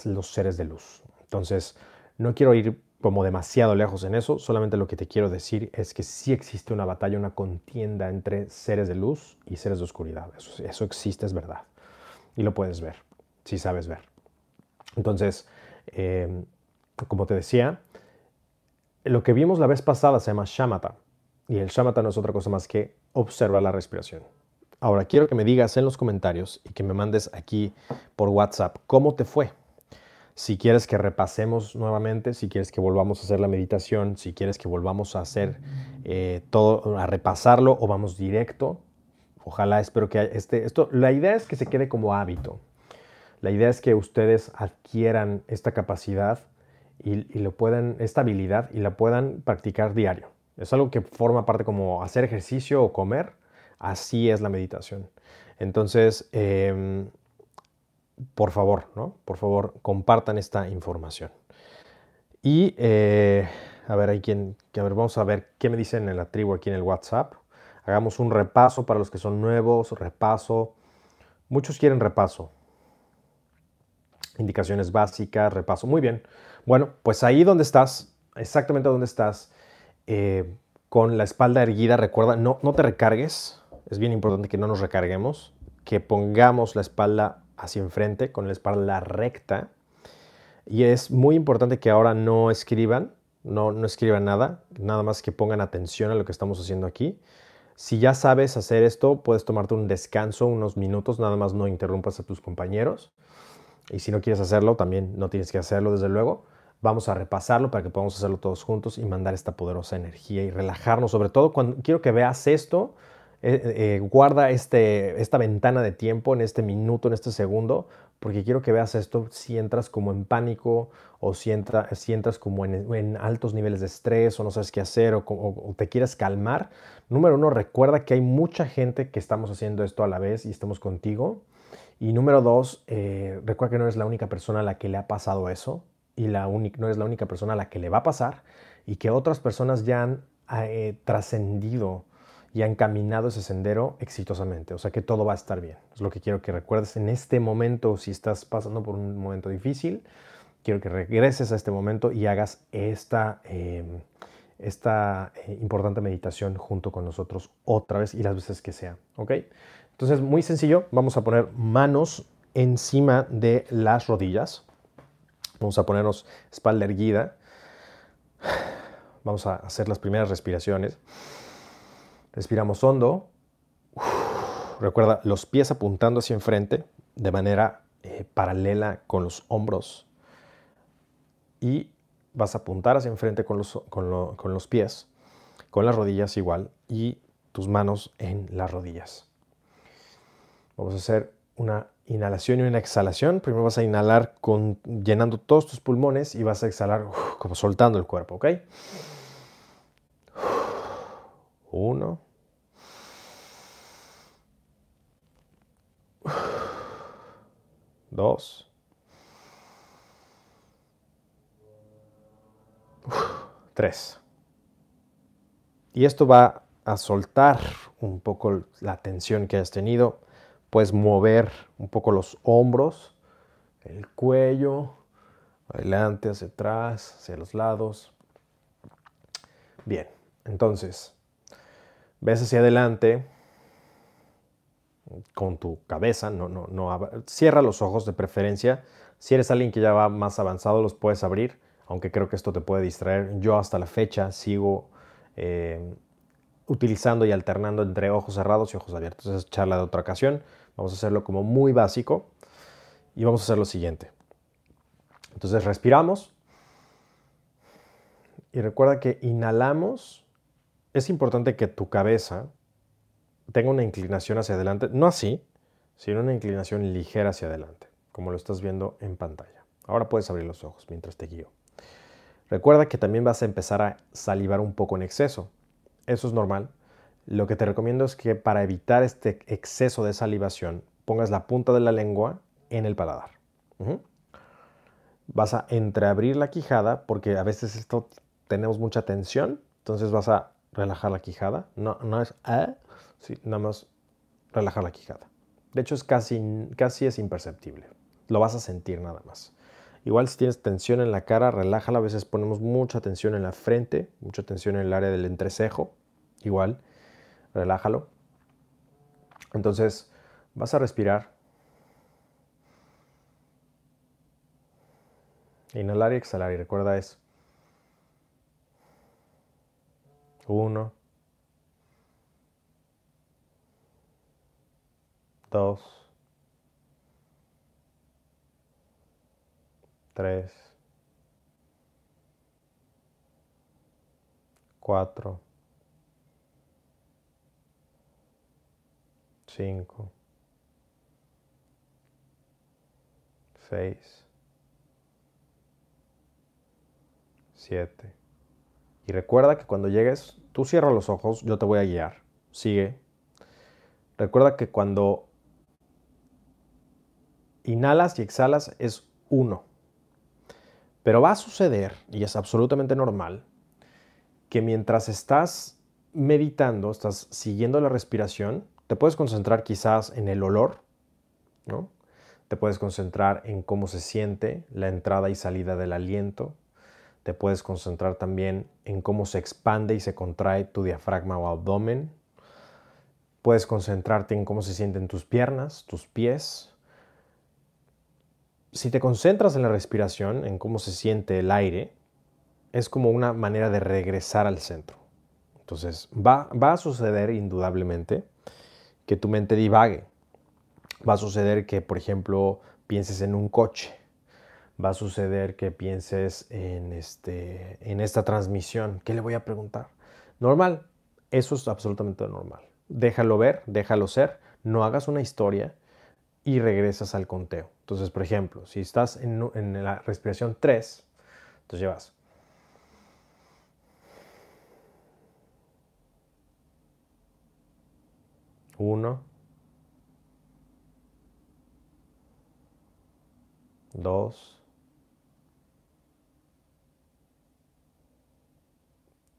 los seres de luz. Entonces, no quiero ir como demasiado lejos en eso, solamente lo que te quiero decir es que sí existe una batalla, una contienda entre seres de luz y seres de oscuridad. Eso, existe, es verdad. Y lo puedes ver, si sabes ver. Entonces, eh, como te decía, lo que vimos la vez pasada se llama shamatha. Y el shamatha no es otra cosa más que observar la respiración. Ahora quiero que me digas en los comentarios y que me mandes aquí por WhatsApp cómo te fue. Si quieres que repasemos nuevamente, si quieres que volvamos a hacer la meditación, si quieres que volvamos a hacer eh, todo, a repasarlo o vamos directo. Ojalá, espero que este, esto, la idea es que se quede como hábito. La idea es que ustedes adquieran esta capacidad y, y lo puedan, esta habilidad y la puedan practicar diario. Es algo que forma parte como hacer ejercicio o comer Así es la meditación. Entonces, em, por favor, ¿no? Por favor, compartan esta información. Y, eh, a ver, hay quien, a ver, vamos a ver qué me dicen en la tribu aquí en el WhatsApp. Hagamos un repaso para los que son nuevos, repaso. Muchos quieren repaso. Indicaciones básicas, repaso. Muy bien. Bueno, pues ahí donde estás, exactamente donde estás, eh, con la espalda erguida, recuerda, no, no te recargues, es bien importante que no nos recarguemos, que pongamos la espalda hacia enfrente con la espalda recta. Y es muy importante que ahora no escriban, no, no escriban nada, nada más que pongan atención a lo que estamos haciendo aquí. Si ya sabes hacer esto, puedes tomarte un descanso, unos minutos, nada más no interrumpas a tus compañeros. Y si no quieres hacerlo, también no tienes que hacerlo, desde luego. Vamos a repasarlo para que podamos hacerlo todos juntos y mandar esta poderosa energía y relajarnos. Sobre todo cuando quiero que veas esto eh, guarda este, esta ventana de tiempo en este minuto, en este segundo, porque quiero que veas esto si entras como en pánico o si, entras como en, altos niveles de estrés o no sabes qué hacer o, te quieres calmar. Número uno, recuerda que hay mucha gente que estamos haciendo esto a la vez y estamos contigo. Y número dos, eh, recuerda que no eres la única persona a la que le ha pasado eso y no eres la única persona a la que le va a pasar y que otras personas ya han eh, trascendido y han caminado ese sendero exitosamente. O sea que todo va a estar bien. Es lo que quiero que recuerdes en este momento, si estás pasando por un momento difícil, quiero que regreses a este momento y hagas esta, em, esta eh, importante meditación junto con nosotros otra vez y las veces que sea. ¿Ok? Entonces, muy sencillo, vamos a poner manos encima de las rodillas. Vamos a ponernos espalda erguida. Vamos a hacer las primeras respiraciones. Respiramos hondo. Recuerda los pies apuntando hacia enfrente de manera eh, paralela con los hombros. Y vas a apuntar hacia enfrente con los, con, con los pies, con las rodillas igual, y tus manos en las rodillas. Vamos a hacer una inhalación y una exhalación. Primero vas a inhalar con, llenando todos tus pulmones y vas a exhalar como soltando el cuerpo, ¿ok? Uno. Dos. Tres. Y esto va a soltar un poco la tensión que has tenido. Puedes mover un poco los hombros, el cuello, adelante, hacia atrás, hacia los lados. Bien, entonces, ves hacia adelante con tu cabeza, no, no, no, cierra los ojos de preferencia. Si eres alguien que ya va más avanzado, los puedes abrir, aunque creo que esto te puede distraer. Yo hasta la fecha sigo eh, utilizando y alternando entre ojos cerrados y ojos abiertos. Esa es charla de otra ocasión. Vamos a hacerlo como muy básico y vamos a hacer lo siguiente. Entonces respiramos y recuerda que inhalamos es importante que tu cabeza tenga una inclinación hacia adelante, no así, sino una inclinación ligera hacia adelante, como lo estás viendo en pantalla. Ahora puedes abrir los ojos mientras te guío. Recuerda que también vas a empezar a salivar un poco en exceso. Eso es normal. Lo que te recomiendo es que para evitar este exceso de salivación, pongas la punta de la lengua en el paladar. Vas a entreabrir la quijada porque a veces esto tenemos mucha tensión, entonces vas a relajar la quijada. No, no es ah, sí, nada más relajar la quijada. De hecho, es casi, casi es imperceptible. Lo vas a sentir nada más. Igual si tienes tensión en la cara, relájala. A veces ponemos mucha tensión en la frente, mucha tensión en el área del entrecejo. Igual, relájalo. Entonces, vas a respirar. Inhalar y exhalar. Y recuerda, es 1, 2, 3, 4, 5, 6, 7. Y recuerda que cuando llegues, tú cierra los ojos, yo te voy a guiar. Sigue. Recuerda que cuando inhalas y exhalas es uno. Pero va a suceder, y es absolutamente normal, que mientras estás meditando, estás siguiendo la respiración, te puedes concentrar quizás en el olor, ¿no? Te puedes concentrar en cómo se siente la entrada y salida del aliento, te puedes concentrar también en cómo se expande y se contrae tu diafragma o abdomen. Puedes concentrarte en cómo se sienten tus piernas, tus pies. Si te concentras en la respiración, en cómo se siente el aire, es como una manera de regresar al centro. Entonces, va, va a suceder indudablemente que tu mente divague. Va a suceder que, por ejemplo, pienses en un coche va a suceder que pienses en, este, en esta transmisión. ¿Qué le voy a preguntar? Normal, eso es absolutamente normal. déjalo ver, déjalo ser, no hagas una historia y regresas al conteo. Entonces, por ejemplo, si estás en, en la respiración 3, entonces llevas Uno. Dos.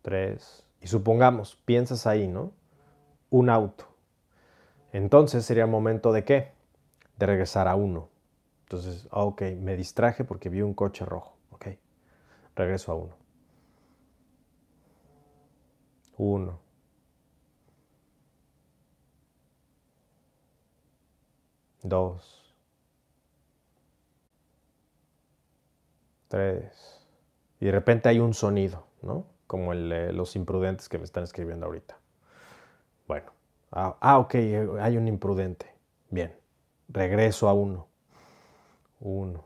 Tres. Y supongamos, piensas ahí, ¿no? Un auto. Entonces sería momento de qué? De regresar a uno. Entonces, ah, ok, me distraje porque vi un coche rojo. Ok, regreso a uno. Uno. dos, tres. Y de repente hay un sonido, ¿no? Como el, los imprudentes que me están escribiendo ahorita. Bueno, ah, ah, ok, hay un imprudente. Bien, regreso a uno. Uno.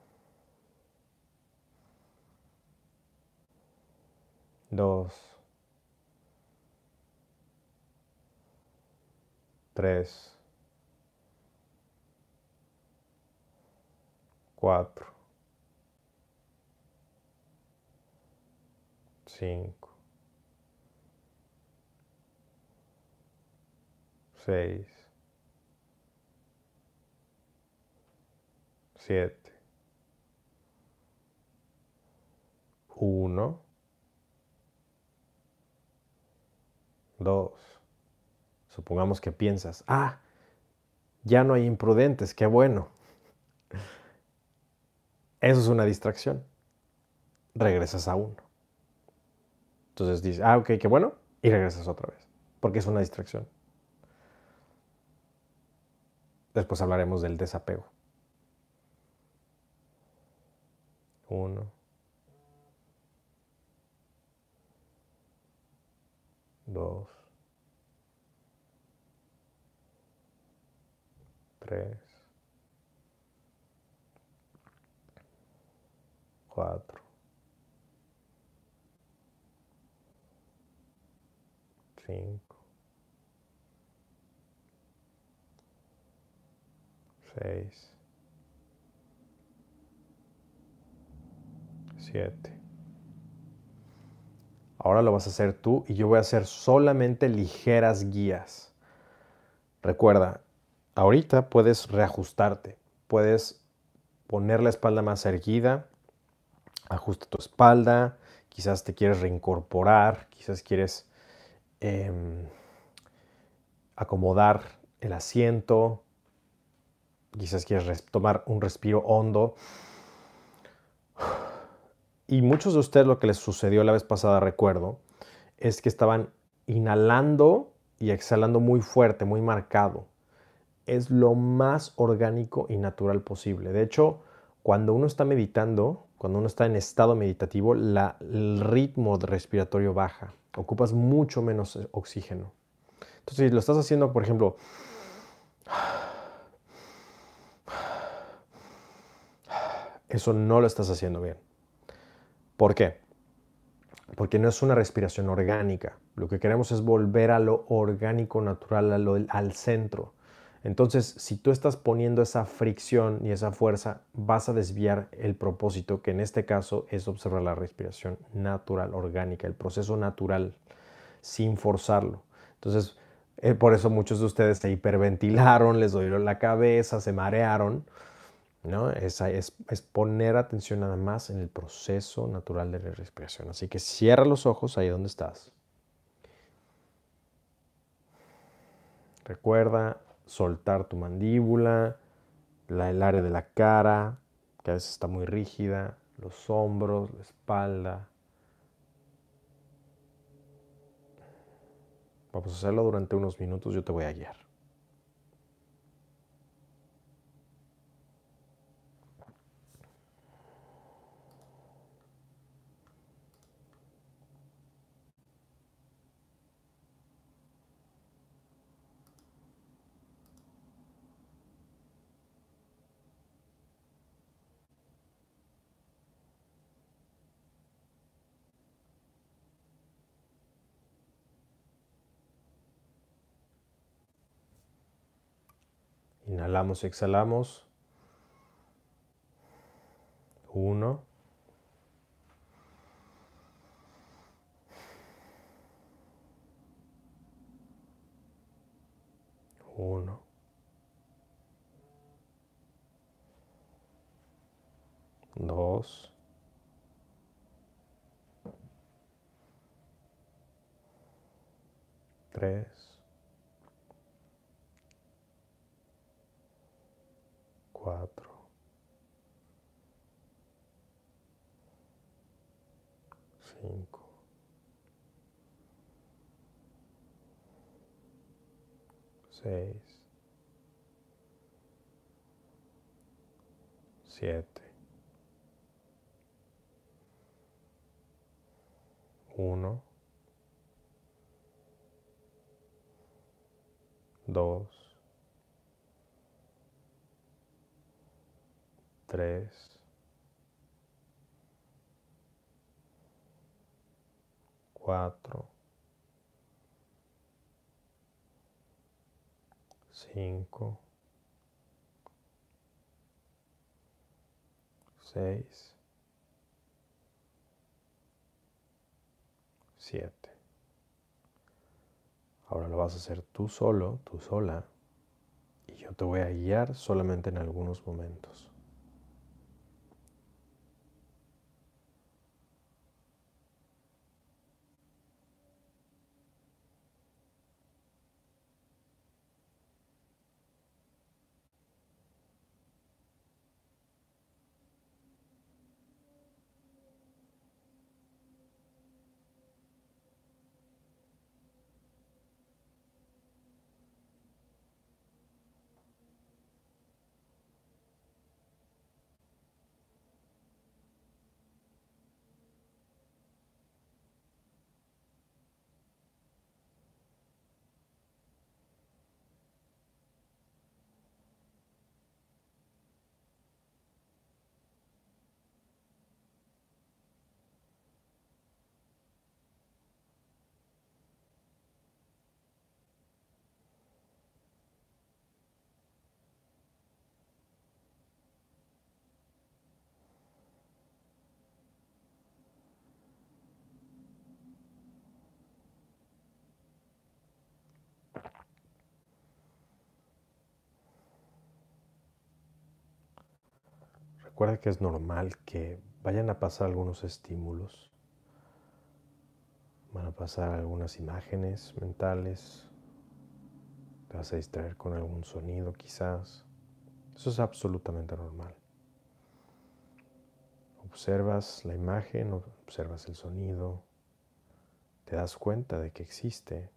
Dos. Tres. 4, 5, 6, 7, 1, 2. Supongamos que piensas, ah, ya no hay imprudentes, qué bueno. Eso es una distracción. Regresas a uno. Entonces dices, ah, ok, qué bueno, y regresas otra vez, porque es una distracción. Después hablaremos del desapego. Uno. Dos. Tres. 4, 5, 6, 7. Ahora lo vas a hacer tú y yo voy a hacer solamente ligeras guías. Recuerda, ahorita puedes reajustarte, puedes poner la espalda más erguida, ajusta tu espalda, quizás te quieres reincorporar, quizás quieres em, acomodar el asiento, quizás quieres tomar un respiro hondo. Y muchos de ustedes lo que les sucedió la vez pasada, recuerdo, es que estaban inhalando y exhalando muy fuerte, muy marcado. Es lo más orgánico y natural posible. De hecho, cuando uno está meditando, cuando uno está en estado meditativo, el ritmo respiratorio baja, ocupas mucho menos eh, oxígeno. Entonces, si lo estás haciendo, por ejemplo, eso no lo estás haciendo bien. ¿Por qué? Porque no es una respiración orgánica. Lo que queremos es volver a lo orgánico, natural, al centro. Entonces, si tú estás poniendo esa fricción y esa fuerza, vas a desviar el propósito, que en este caso es observar la respiración natural, orgánica, el proceso natural, sin forzarlo. Entonces, eh, por eso muchos de ustedes se hiperventilaron, les dolió la cabeza, se marearon. ¿No? es, es poner atención nada más en el proceso natural de la respiración. Así que cierra los ojos ahí donde estás. Recuerda soltar tu mandíbula, el área de la cara, que a veces está muy rígida, los hombros, la espalda. Vamos a hacerlo durante unos minutos, yo te voy a guiar. Inhalamos y exhalamos. Uno. Uno. Dos. Tres. 6, 7, 1, 2, 3, 4, Cinco. Seis. Siete. Ahora lo vas a hacer tú solo, tú sola, y yo te voy a guiar solamente en algunos momentos. Recuerda que es normal que vayan a pasar algunos estímulos, van a pasar algunas imágenes mentales, te vas a distraer con algún sonido quizás. Eso es absolutamente normal. Observas la imagen, observas el sonido, te das cuenta de que existe.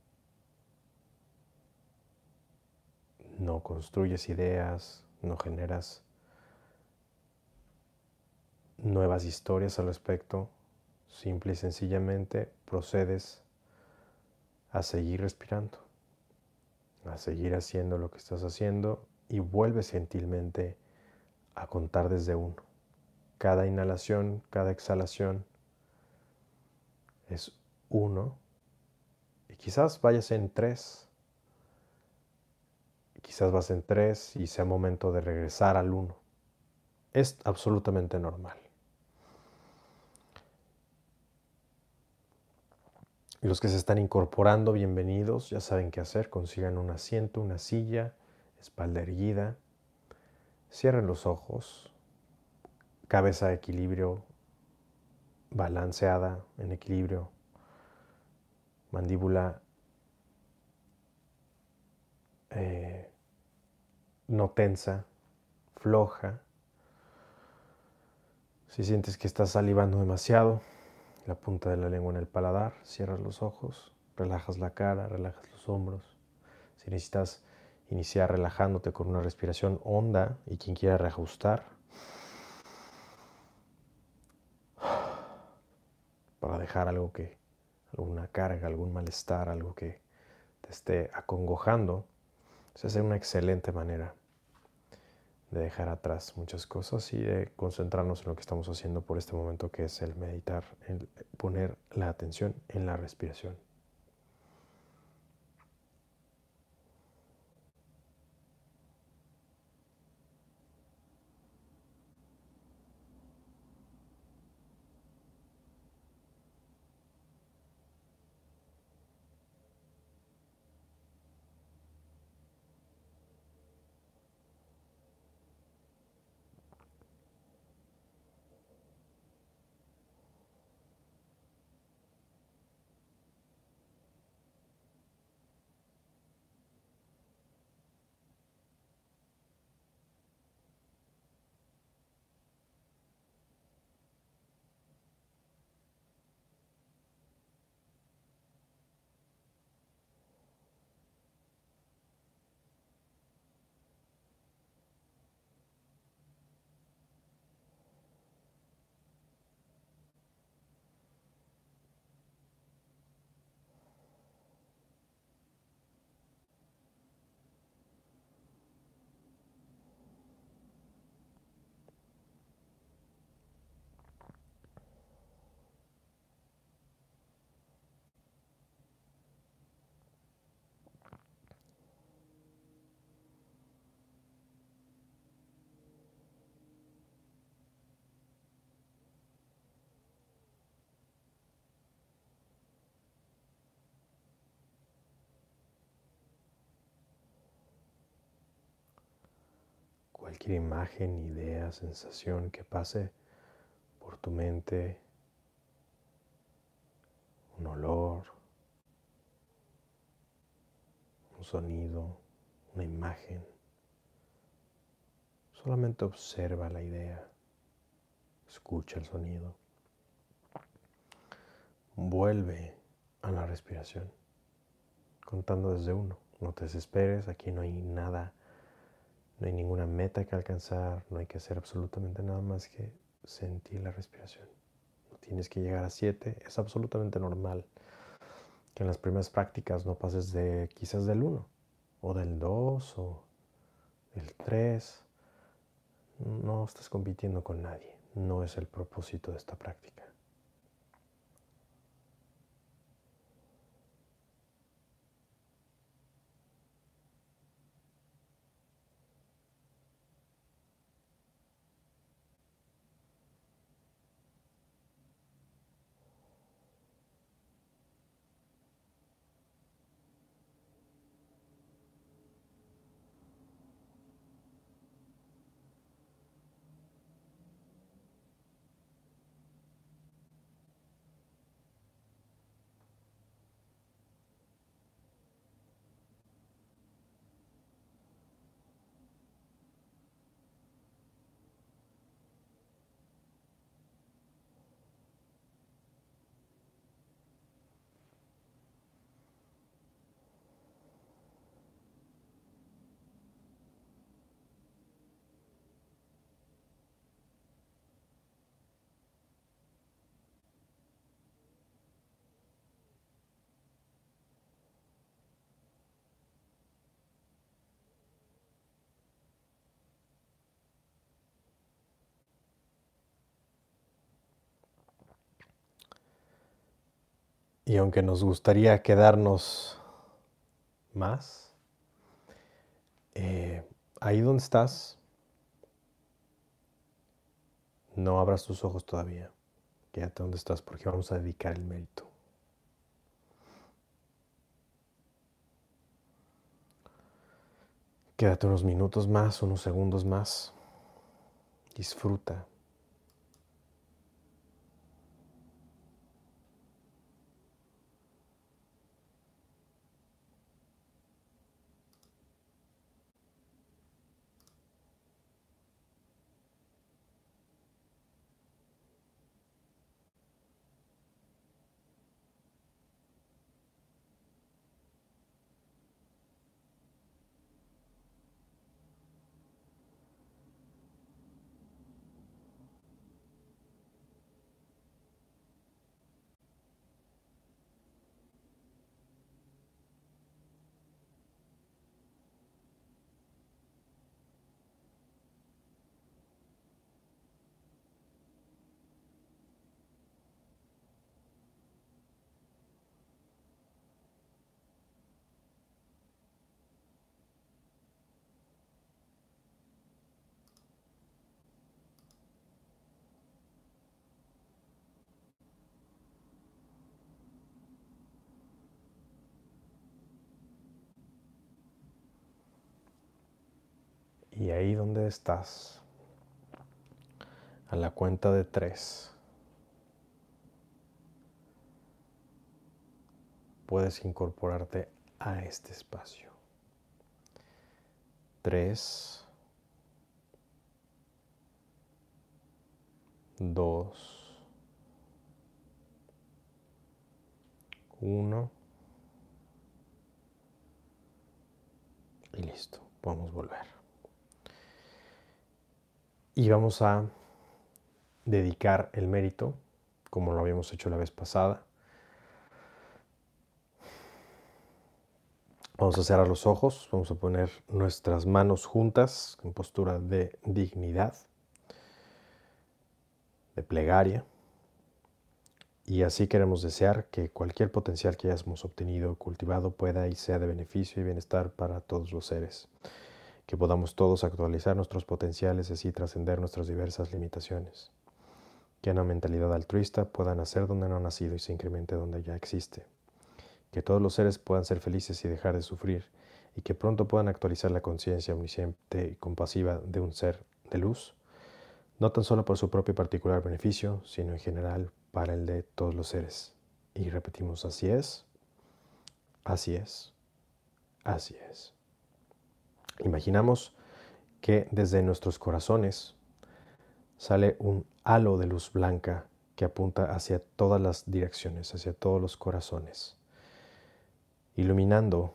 No construyes ideas, no generas nuevas historias al respecto, simple y sencillamente procedes a seguir respirando, a seguir haciendo lo que estás haciendo y vuelves gentilmente a contar desde uno. Cada inhalación, cada exhalación es uno y quizás vayas en tres. Quizás vas en tres y sea momento de regresar al uno. Es absolutamente normal. Y los que se están incorporando, bienvenidos, ya saben qué hacer, consigan un asiento, una silla, espalda erguida, cierren los ojos, cabeza de equilibrio, balanceada, en equilibrio, mandíbula eh, no tensa, floja. Si sientes que estás salivando demasiado, la punta de la lengua en el paladar, cierras los ojos, relajas la cara, relajas los hombros. Si necesitas iniciar relajándote con una respiración honda y quien quiera reajustar, para dejar algo que, alguna carga, algún malestar, algo que te esté acongojando, esa es una excelente manera de dejar atrás muchas cosas y de concentrarnos en lo que estamos haciendo por este momento, que es el meditar, el poner la atención en la respiración. Cualquier imagen, idea, sensación que pase por tu mente, un olor, un sonido, una imagen. Solamente observa la idea, escucha el sonido. Vuelve a la respiración, contando desde uno. No te desesperes, aquí no hay nada, no hay ninguna meta que alcanzar, no hay que hacer absolutamente nada más que sentir la respiración. No tienes que llegar a siete, es absolutamente normal que en las primeras prácticas no pases de quizás del 1 o del 2 o del 3. No estás compitiendo con nadie, no es el propósito de esta práctica. Y aunque nos gustaría quedarnos más, eh, ahí donde estás, no abras tus ojos todavía. Quédate donde estás porque vamos a dedicar el mérito. Quédate unos minutos más, unos segundos más. Disfruta. Ahí donde estás, a la cuenta de tres, puedes incorporarte a este espacio. Tres, dos, uno. Y listo, podemos volver. Y vamos a dedicar el mérito, como lo habíamos hecho la vez pasada. Vamos a cerrar los ojos, vamos a poner nuestras manos juntas en postura de dignidad, de plegaria. Y así queremos desear que cualquier potencial que hayamos obtenido, cultivado, pueda y sea de beneficio y bienestar para todos los seres que podamos todos actualizar nuestros potenciales y así trascender nuestras diversas limitaciones. Que una mentalidad altruista pueda nacer donde no ha nacido y se incremente donde ya existe. Que todos los seres puedan ser felices y dejar de sufrir, y que pronto puedan actualizar la conciencia omnisciente y compasiva de un ser de luz, no tan solo por su propio particular beneficio, sino en general para el de todos los seres. Y repetimos, así es, así es, así es. Imaginamos que desde nuestros corazones sale un halo de luz blanca que apunta hacia todas las direcciones, hacia todos los corazones, iluminando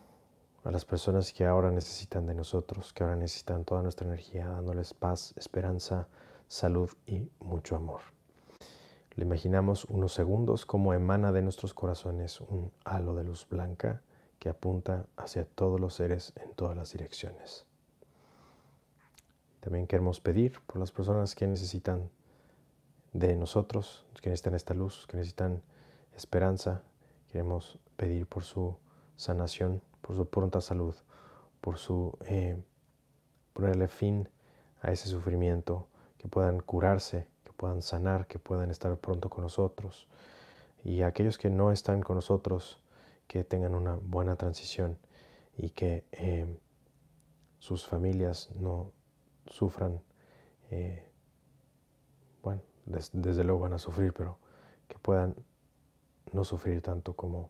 a las personas que ahora necesitan de nosotros, que ahora necesitan toda nuestra energía, dándoles paz, esperanza, salud y mucho amor. Le imaginamos unos segundos como emana de nuestros corazones un halo de luz blanca que apunta hacia todos los seres en todas las direcciones. También queremos pedir por las personas que necesitan de nosotros, que necesitan esta luz, que necesitan esperanza. Queremos pedir por su sanación, por su pronta salud, por su eh, ponerle fin a ese sufrimiento, que puedan curarse, que puedan sanar, que puedan estar pronto con nosotros. Y aquellos que no están con nosotros, que tengan una buena transición y que eh, sus familias no sufran. Eh, bueno, desde luego van a sufrir, pero que puedan no sufrir tanto como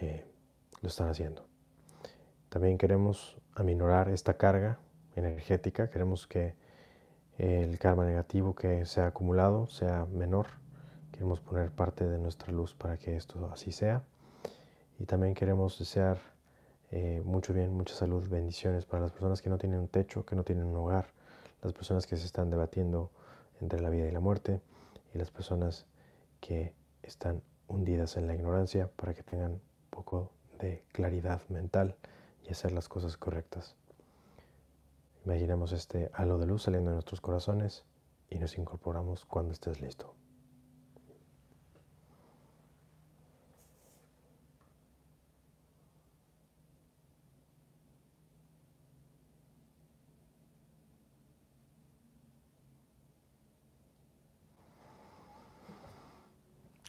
eh, lo están haciendo. También queremos aminorar esta carga energética, queremos que el karma negativo que se ha acumulado sea menor. Queremos poner parte de nuestra luz para que esto así sea. Y también queremos desear eh, mucho bien, mucha salud, bendiciones para las personas que no tienen un techo, que no tienen un hogar, las personas que se están debatiendo entre la vida y la muerte y las personas que están hundidas en la ignorancia para que tengan un poco de claridad mental y hacer las cosas correctas. Imaginemos este halo de luz saliendo de nuestros corazones y nos incorporamos cuando estés listo.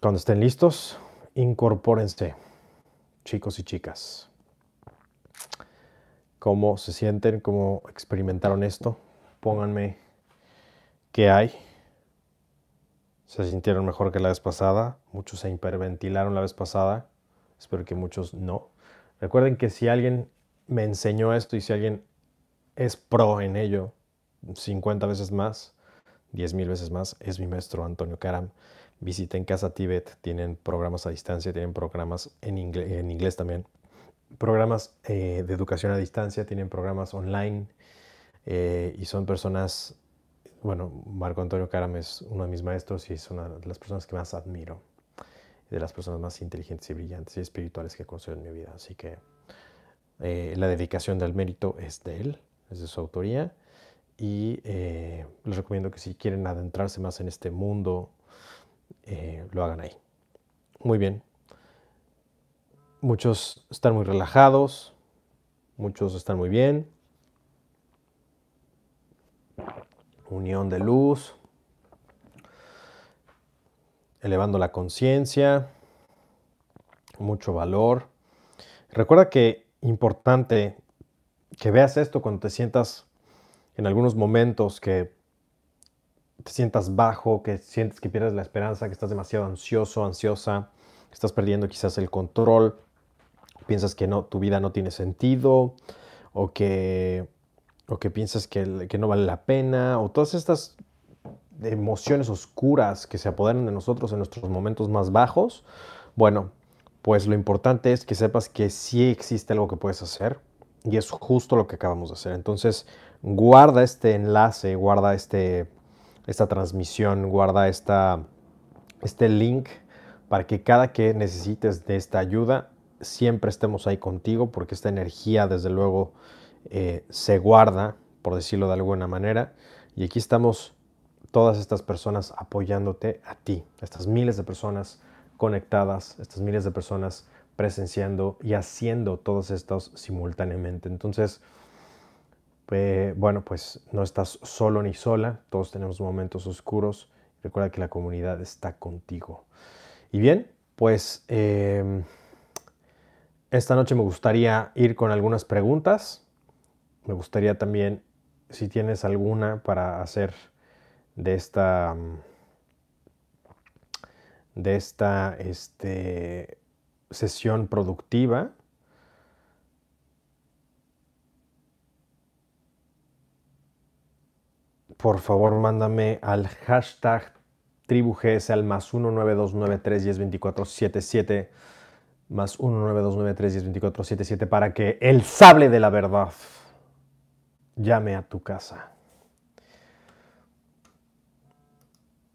Cuando estén listos, incorpórense, chicos y chicas cómo se sienten, cómo experimentaron esto. Pónganme qué hay. Se sintieron mejor que la vez pasada. Muchos se hiperventilaron la vez pasada. Espero que muchos no. Recuerden que si alguien me enseñó esto y si alguien es pro en ello, 50 veces más, 10 mil veces más, es mi maestro Antonio Karam. Visiten Casa Tibet, tienen programas a distancia, tienen programas en inglés, también programas eh, de educación a distancia, tienen programas online eh, y son personas, bueno, Marco Antonio Caram es uno de mis maestros y es una de las personas que más admiro, de las personas más inteligentes y brillantes y espirituales que he conocido en mi vida. Así que eh, la dedicación del mérito es de él, es de su autoría y les recomiendo que si quieren adentrarse más en este mundo, lo hagan ahí. Muy bien, Muchos están muy relajados, muchos están muy bien. Unión de luz, elevando la conciencia, mucho valor. Recuerda que importante que veas esto cuando te sientas en algunos momentos que te sientas bajo, que sientes que pierdes la esperanza, que estás demasiado ansioso, ansiosa, que estás perdiendo quizás el control piensas que no, tu vida no tiene sentido o que, o que piensas que, que no vale la pena o todas estas emociones oscuras que se apoderan de nosotros en nuestros momentos más bajos, bueno, pues lo importante es que sepas que sí existe algo que puedes hacer y es justo lo que acabamos de hacer. Entonces, guarda este enlace, guarda este, esta transmisión, guarda este link para que cada que necesites de esta ayuda siempre estemos ahí contigo, porque esta energía, desde luego, eh, se guarda, por decirlo de alguna manera. Y aquí estamos todas estas personas apoyándote a ti, estas miles de personas conectadas, estas miles de personas presenciando y haciendo todos estos simultáneamente. Entonces, bueno, pues no estás solo ni sola, todos tenemos momentos oscuros. Recuerda que la comunidad está contigo. Y bien, pues... Em, esta noche me gustaría ir con algunas preguntas. Me gustaría también, si tienes alguna para hacer de esta, de esta este, sesión productiva. Por favor, mándame al hashtag tribugs al más 19293102477 más 19293102477 para que el sable de la verdad llame a tu casa.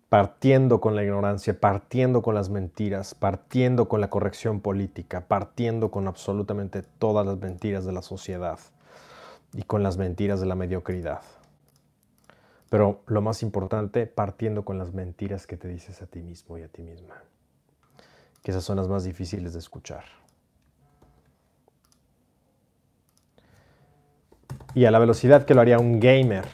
Partiendo con la ignorancia, partiendo con las mentiras, partiendo con la corrección política, partiendo con absolutamente todas las mentiras de la sociedad y con las mentiras de la mediocridad. Pero lo más importante, partiendo con las mentiras que te dices a ti mismo y a ti misma que esas son las más difíciles de escuchar. Y a la velocidad que lo haría un gamer.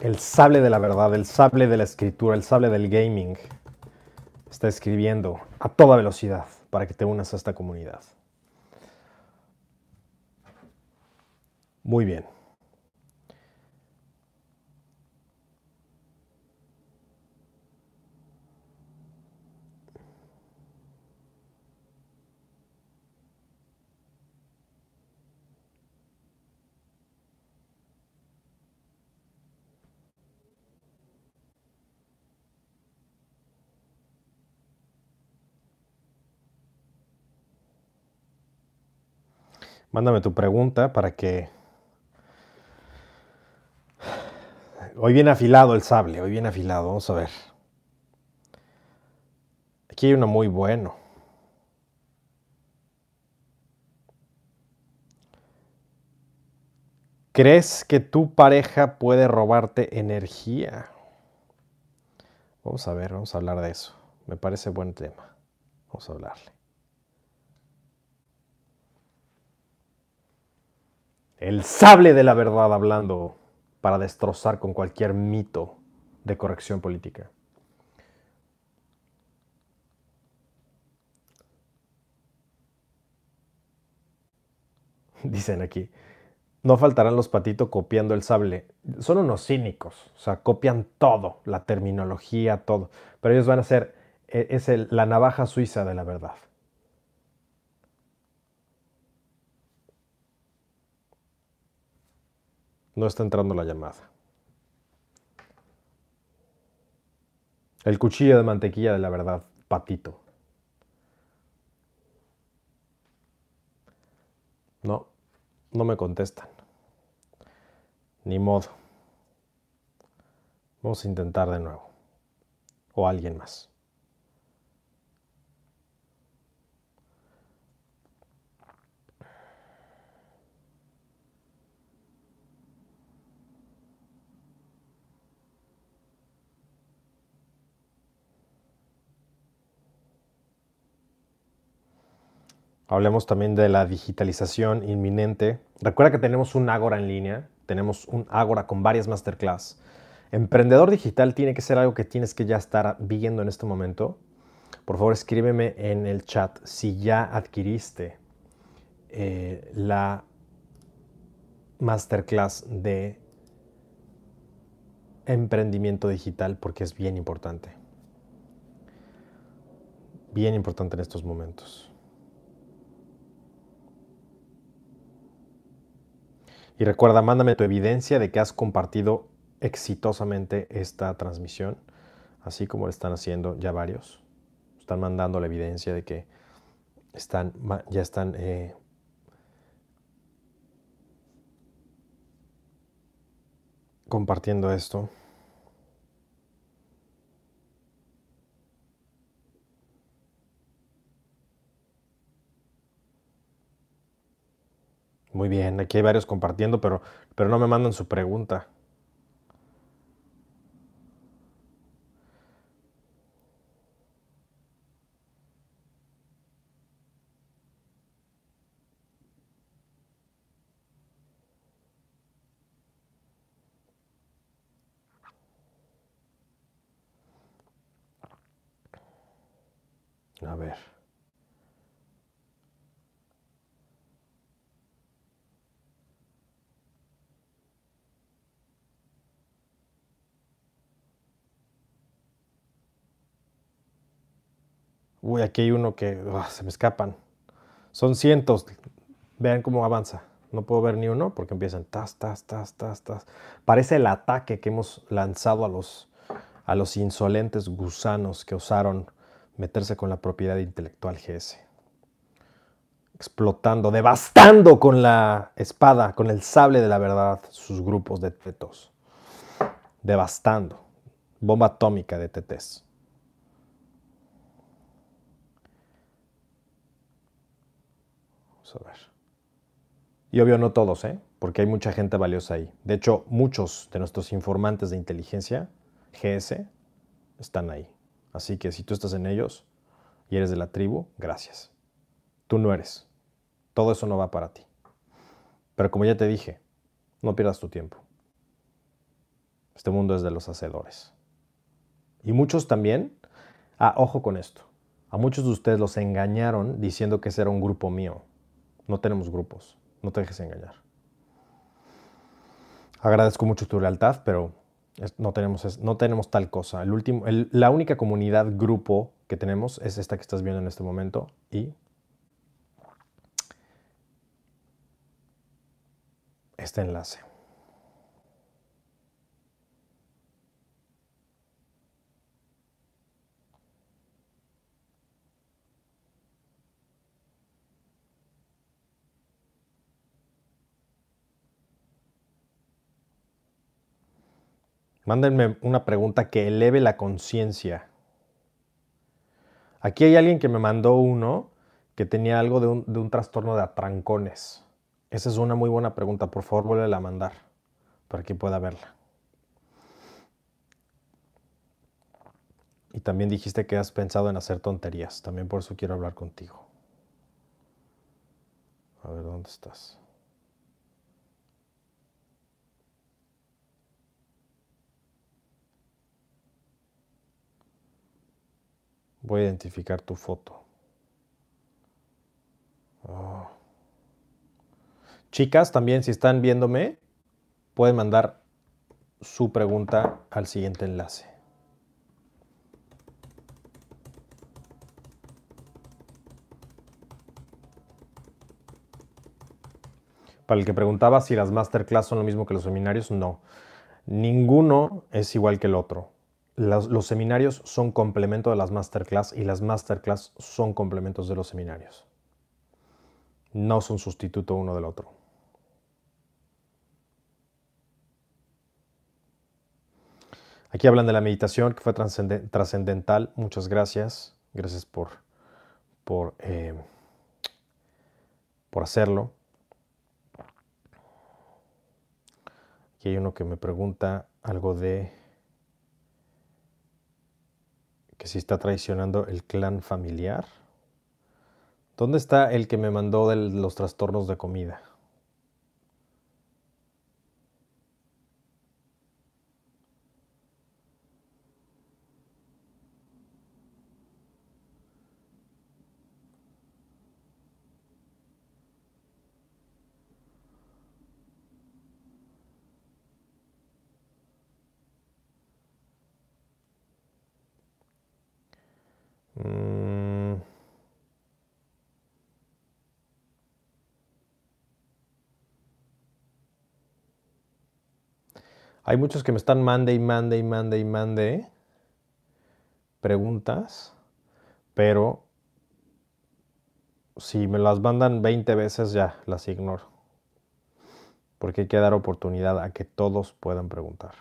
El sable de la verdad, el sable de la escritura, el sable del gaming está escribiendo a toda velocidad para que te unas a esta comunidad. Muy bien. Mándame tu pregunta para que... Hoy viene afilado el sable, hoy viene afilado, vamos a ver. Aquí hay uno muy bueno. ¿Crees que tu pareja puede robarte energía? Vamos a ver, vamos a hablar de eso. Me parece buen tema. Vamos a hablarle. el sable de la verdad hablando para destrozar con cualquier mito de corrección política. Dicen aquí, no faltarán los patitos copiando el sable. Son unos cínicos, o sea, copian todo, la terminología, todo. Pero ellos van a ser, e, es la navaja suiza de la verdad. No está entrando la llamada. El cuchillo de mantequilla de la verdad, patito. No, no me contestan. Ni modo. Vamos a intentar de nuevo. O alguien más. Hablemos también de la digitalización inminente. Recuerda que tenemos un Ágora en línea, tenemos un Ágora con varias masterclass. Emprendedor digital tiene que ser algo que tienes que ya estar viendo en este momento. Por favor, escríbeme en el chat si ya adquiriste eh, la masterclass de emprendimiento digital porque es bien importante. Bien importante en estos momentos. Y recuerda, mándame tu evidencia de que has compartido exitosamente esta transmisión, así como lo están haciendo ya varios. Están mandando la evidencia de que están, ya están eh, compartiendo esto. Muy bien, aquí hay varios compartiendo, pero, pero no me mandan su pregunta. Uy, aquí hay uno que ah, se me escapan. Son cientos. Vean cómo avanza. No puedo ver ni uno porque empiezan tas, tas, tas, tas, tas. Parece el ataque que hemos lanzado a los, a los insolentes gusanos que osaron meterse con la propiedad intelectual GS. Explotando, devastando con la espada, con el sable de la verdad, sus grupos de tetos. Devastando. Bomba atómica de tetés. A ver. Y obvio no todos, ¿eh? porque hay mucha gente valiosa ahí. De hecho, muchos de nuestros informantes de inteligencia, GS, están ahí. Así que si tú estás en ellos y eres de la tribu, gracias. Tú no eres. Todo eso no va para ti. Pero como ya te dije, no pierdas tu tiempo. Este mundo es de los hacedores. Y muchos también, ah, ojo con esto, a muchos de ustedes los engañaron diciendo que ese era un grupo mío. No tenemos grupos. No te dejes engañar. Agradezco mucho tu lealtad, pero no tenemos, no tenemos tal cosa. El último, la única comunidad, grupo que tenemos es esta que estás viendo en este momento y este enlace. Mándenme una pregunta que eleve la conciencia. Aquí hay alguien que me mandó uno que tenía algo de un, trastorno de atrancones. Esa es una muy buena pregunta. Por favor, vuelve a mandar para que pueda verla. Y también dijiste que has pensado en hacer tonterías. También por eso quiero hablar contigo. A ver, ¿dónde estás? Voy a identificar tu foto. Oh. Chicas, también si están viéndome, pueden mandar su pregunta al siguiente enlace. Para el que preguntaba si las masterclass son lo mismo que los seminarios, no. Ninguno es igual que el otro los, seminarios son complemento de las masterclass y las masterclass son complementos de los seminarios. No son sustituto uno del otro. Aquí hablan de la meditación que fue trascendental. Muchas gracias. Gracias por, por, eh, por hacerlo. Aquí hay uno que me pregunta algo de que si está traicionando el clan familiar. ¿Dónde está el que me mandó los trastornos de comida? Hay muchos que me están mande y mande y mande y mande preguntas, pero si me las mandan 20 veces ya las ignoro. Porque hay que dar oportunidad a que todos puedan preguntar.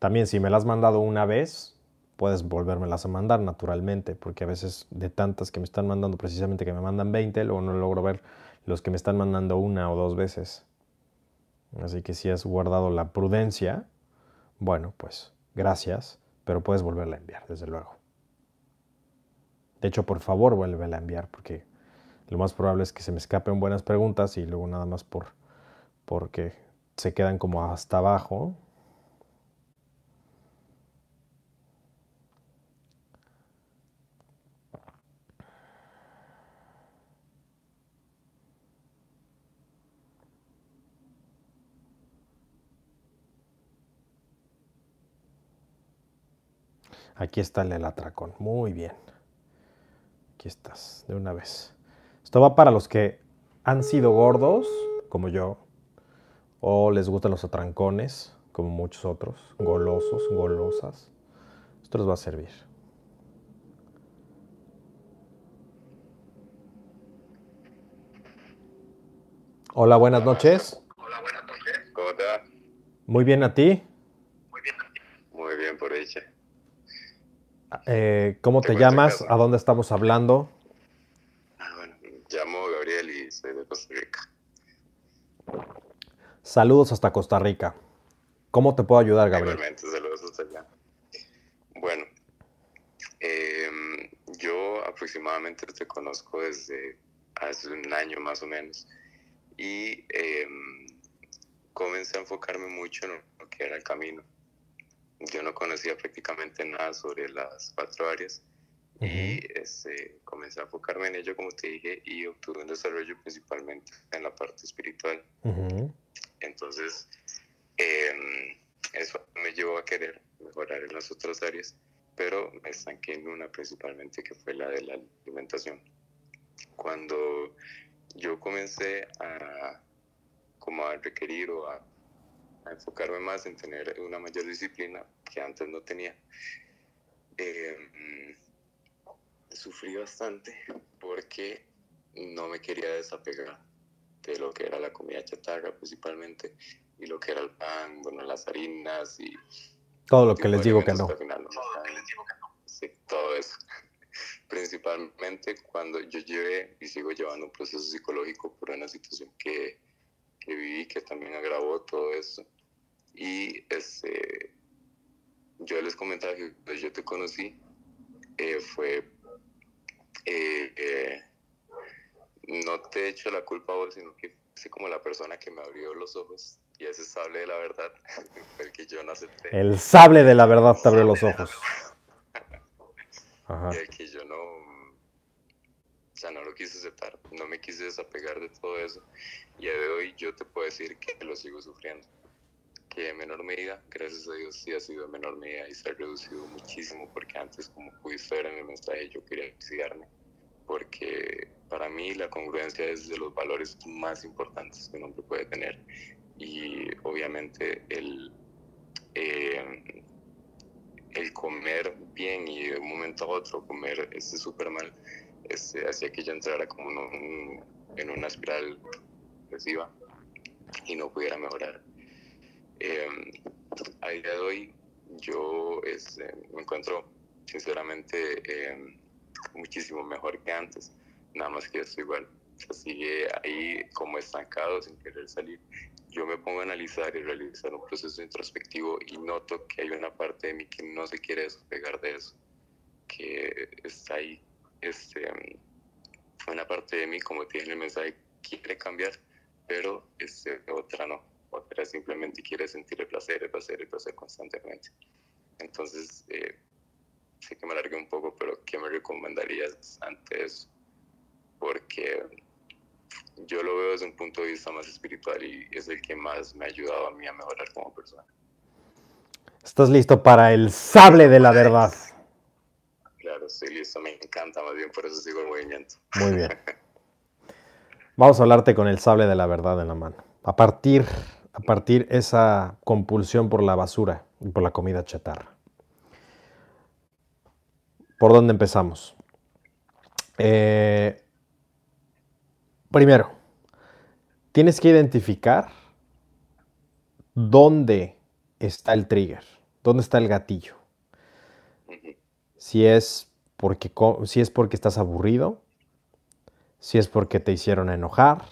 También si me las has mandado una vez, puedes volvérmelas a mandar naturalmente, porque a veces de tantas que me están mandando, precisamente que me mandan 20, luego no logro ver los que me están mandando una o dos veces. Así que si has guardado la prudencia, bueno, pues gracias, pero puedes volverla a enviar, desde luego. De hecho, por favor, vuélvela a enviar, porque lo más probable es que se me escapen buenas preguntas y luego nada más por porque se quedan como hasta abajo Aquí está el atracón. Muy bien. Aquí estás, de una vez. Esto va para los que han sido gordos, como yo, o les gustan los atrancones, como muchos otros, golosos, golosas. Esto les va a servir. Hola, buenas noches. Hola, buenas noches. ¿Cómo estás? Muy bien, ¿a ti? Muy bien, a ti. Muy bien, por ella. Eh, ¿Cómo te llamas? ¿A dónde estamos hablando? Ah, bueno, llamo Gabriel y soy de Costa Rica. Saludos hasta Costa Rica. ¿Cómo te puedo ayudar, Gabriel? Igualmente, saludos hasta allá. Bueno, em, yo aproximadamente te conozco desde hace un año más o menos y em, comencé a enfocarme mucho en lo que era el camino. Yo no conocía prácticamente nada sobre las cuatro áreas y este, comencé a enfocarme en ello, como te dije, y obtuve un desarrollo principalmente en la parte espiritual. Entonces, em, eso me llevó a querer mejorar en las otras áreas, pero me estanqué en una principalmente que fue la de la alimentación. Cuando yo comencé a, como a requerir o a, enfocarme más en tener una mayor disciplina que antes no tenía. Em, sufrí bastante porque no me quería desapegar de lo que era la comida chatarra principalmente y lo que era el pan, bueno, las harinas y... Todo lo que les digo que no. Sí, todo eso principalmente cuando yo llevé y sigo llevando un proceso psicológico por una situación que, que viví, que también agravó todo eso. Y este, yo les comentaba que pues, yo te conocí, eh, fue, eh, eh, no te echo la culpa a vos, sino que fue como la persona que me abrió los ojos y ese sable de la verdad el que yo no acepté. El sable de la verdad te abrió los ojos. Ajá. que yo no, o sea, no lo quise aceptar, no me quise desapegar de todo eso. Y a de hoy yo te puedo decir que lo sigo sufriendo. Que en menor medida, gracias a Dios, sí ha sido en menor medida y se ha reducido muchísimo porque antes, como pudiste ver en el mensaje, yo quería suicidarme. Porque para mí la congruencia es de los valores más importantes que un hombre puede tener. Y obviamente el, eh, el comer bien y de un momento a otro comer este súper mal, este, hacía que yo entrara como en una espiral depresiva y no pudiera mejorar. Eh, a día de hoy yo este, me encuentro sinceramente em, muchísimo mejor que antes, nada más que estoy igual. sigue ahí como estancado sin querer salir yo me pongo a analizar y realizar un proceso introspectivo y noto que hay una parte de mí que no se quiere despegar de eso, que está ahí. Este, una parte de mí, como en el mensaje, quiere cambiar, pero este, otra no. Otra simplemente quiere sentir el placer, el placer, el placer constantemente. Entonces, eh, sé que me alargué un poco, pero ¿qué me recomendarías ante eso? Porque yo lo veo desde un punto de vista más espiritual y es el que más me ha ayudado a mí a mejorar como persona. ¿Estás listo para el sable de la verdad? Claro, estoy listo, me encanta, más bien por eso sigo el movimiento. Muy bien. Vamos a hablarte con el sable de la verdad en la mano. A partir, a partir esa compulsión por la basura y por la comida chatarra. ¿Por dónde empezamos? Eh, Primero, tienes que identificar dónde está el trigger, dónde está el gatillo. Si es porque, si es porque estás aburrido, si es porque te hicieron enojar,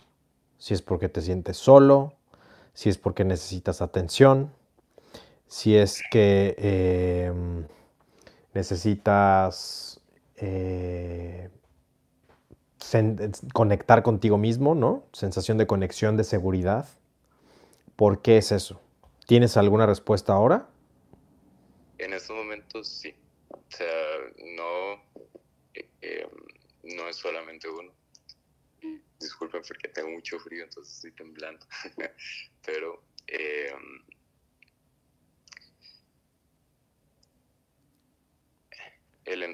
si es porque te sientes solo, si es porque necesitas atención, si es que em, necesitas eh, conectar contigo mismo, ¿no? Sensación de conexión, de seguridad. ¿Por qué es eso? ¿Tienes alguna respuesta ahora? En estos momentos sí. O sea, no, eh, eh, no es solamente uno. Disculpen porque tengo mucho frío, entonces estoy temblando. Pero eh,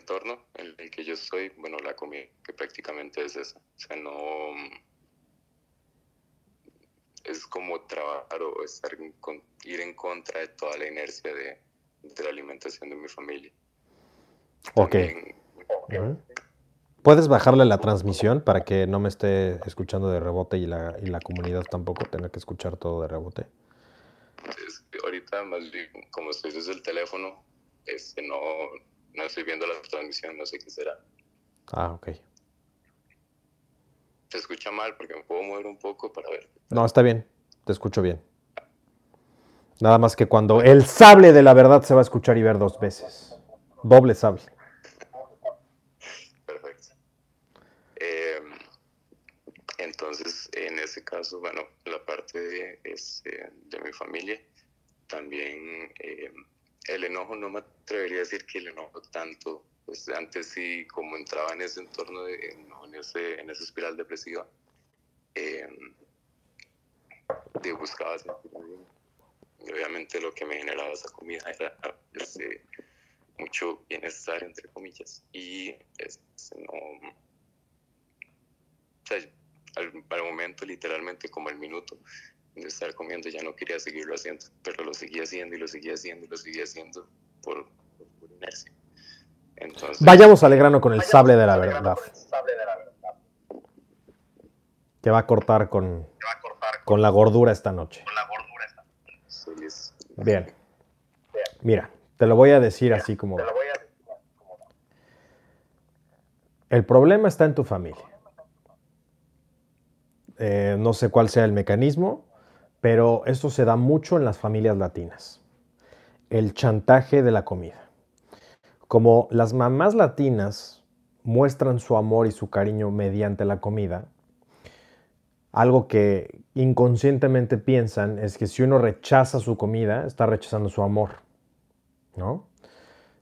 entorno en el que yo estoy, bueno, la comida, que prácticamente es esa. O sea, no es como trabajar o estar ir en contra de toda la inercia de, la alimentación de mi familia. ok. ¿Puedes bajarle la transmisión para que no me esté escuchando de rebote y la, y la comunidad tampoco tenga que escuchar todo de rebote? ahorita más bien, como estoy desde el teléfono, este, no, no estoy viendo la transmisión, no sé qué será. Ah, ok. Se escucha mal porque me puedo mover un poco para ver. No, está bien, te escucho bien. Nada más que cuando el sable de la verdad se va a escuchar y ver dos veces. Doble sable. Perfecto. Em, entonces, en ese caso, bueno, la parte de, este, de mi familia, también em, el enojo no me atrevería a decir que el enojo tanto, pues antes sí, como entraba en ese entorno, de, en, ese, en esa espiral depresiva, em, de buscaba Y obviamente lo que me generaba esa comida era ese, mucho bienestar, entre comillas, y este, no... al, al momento, literalmente como el minuto, de estar comiendo, ya no quería seguirlo haciendo, pero lo seguía haciendo y lo seguía haciendo y lo seguía haciendo por, inercia. Entonces, vayamos al grano con el sable de la verdad. Que va a cortar con, con la gordura esta noche. Bien. Mira, te lo voy a decir así como... El problema está en tu familia. Eh, no sé cuál sea el mecanismo, pero esto se da mucho en las familias latinas. El chantaje de la comida. Como las mamás latinas muestran su amor y su cariño mediante la comida, algo que inconscientemente piensan es que si uno rechaza su comida, está rechazando su amor. ¿No?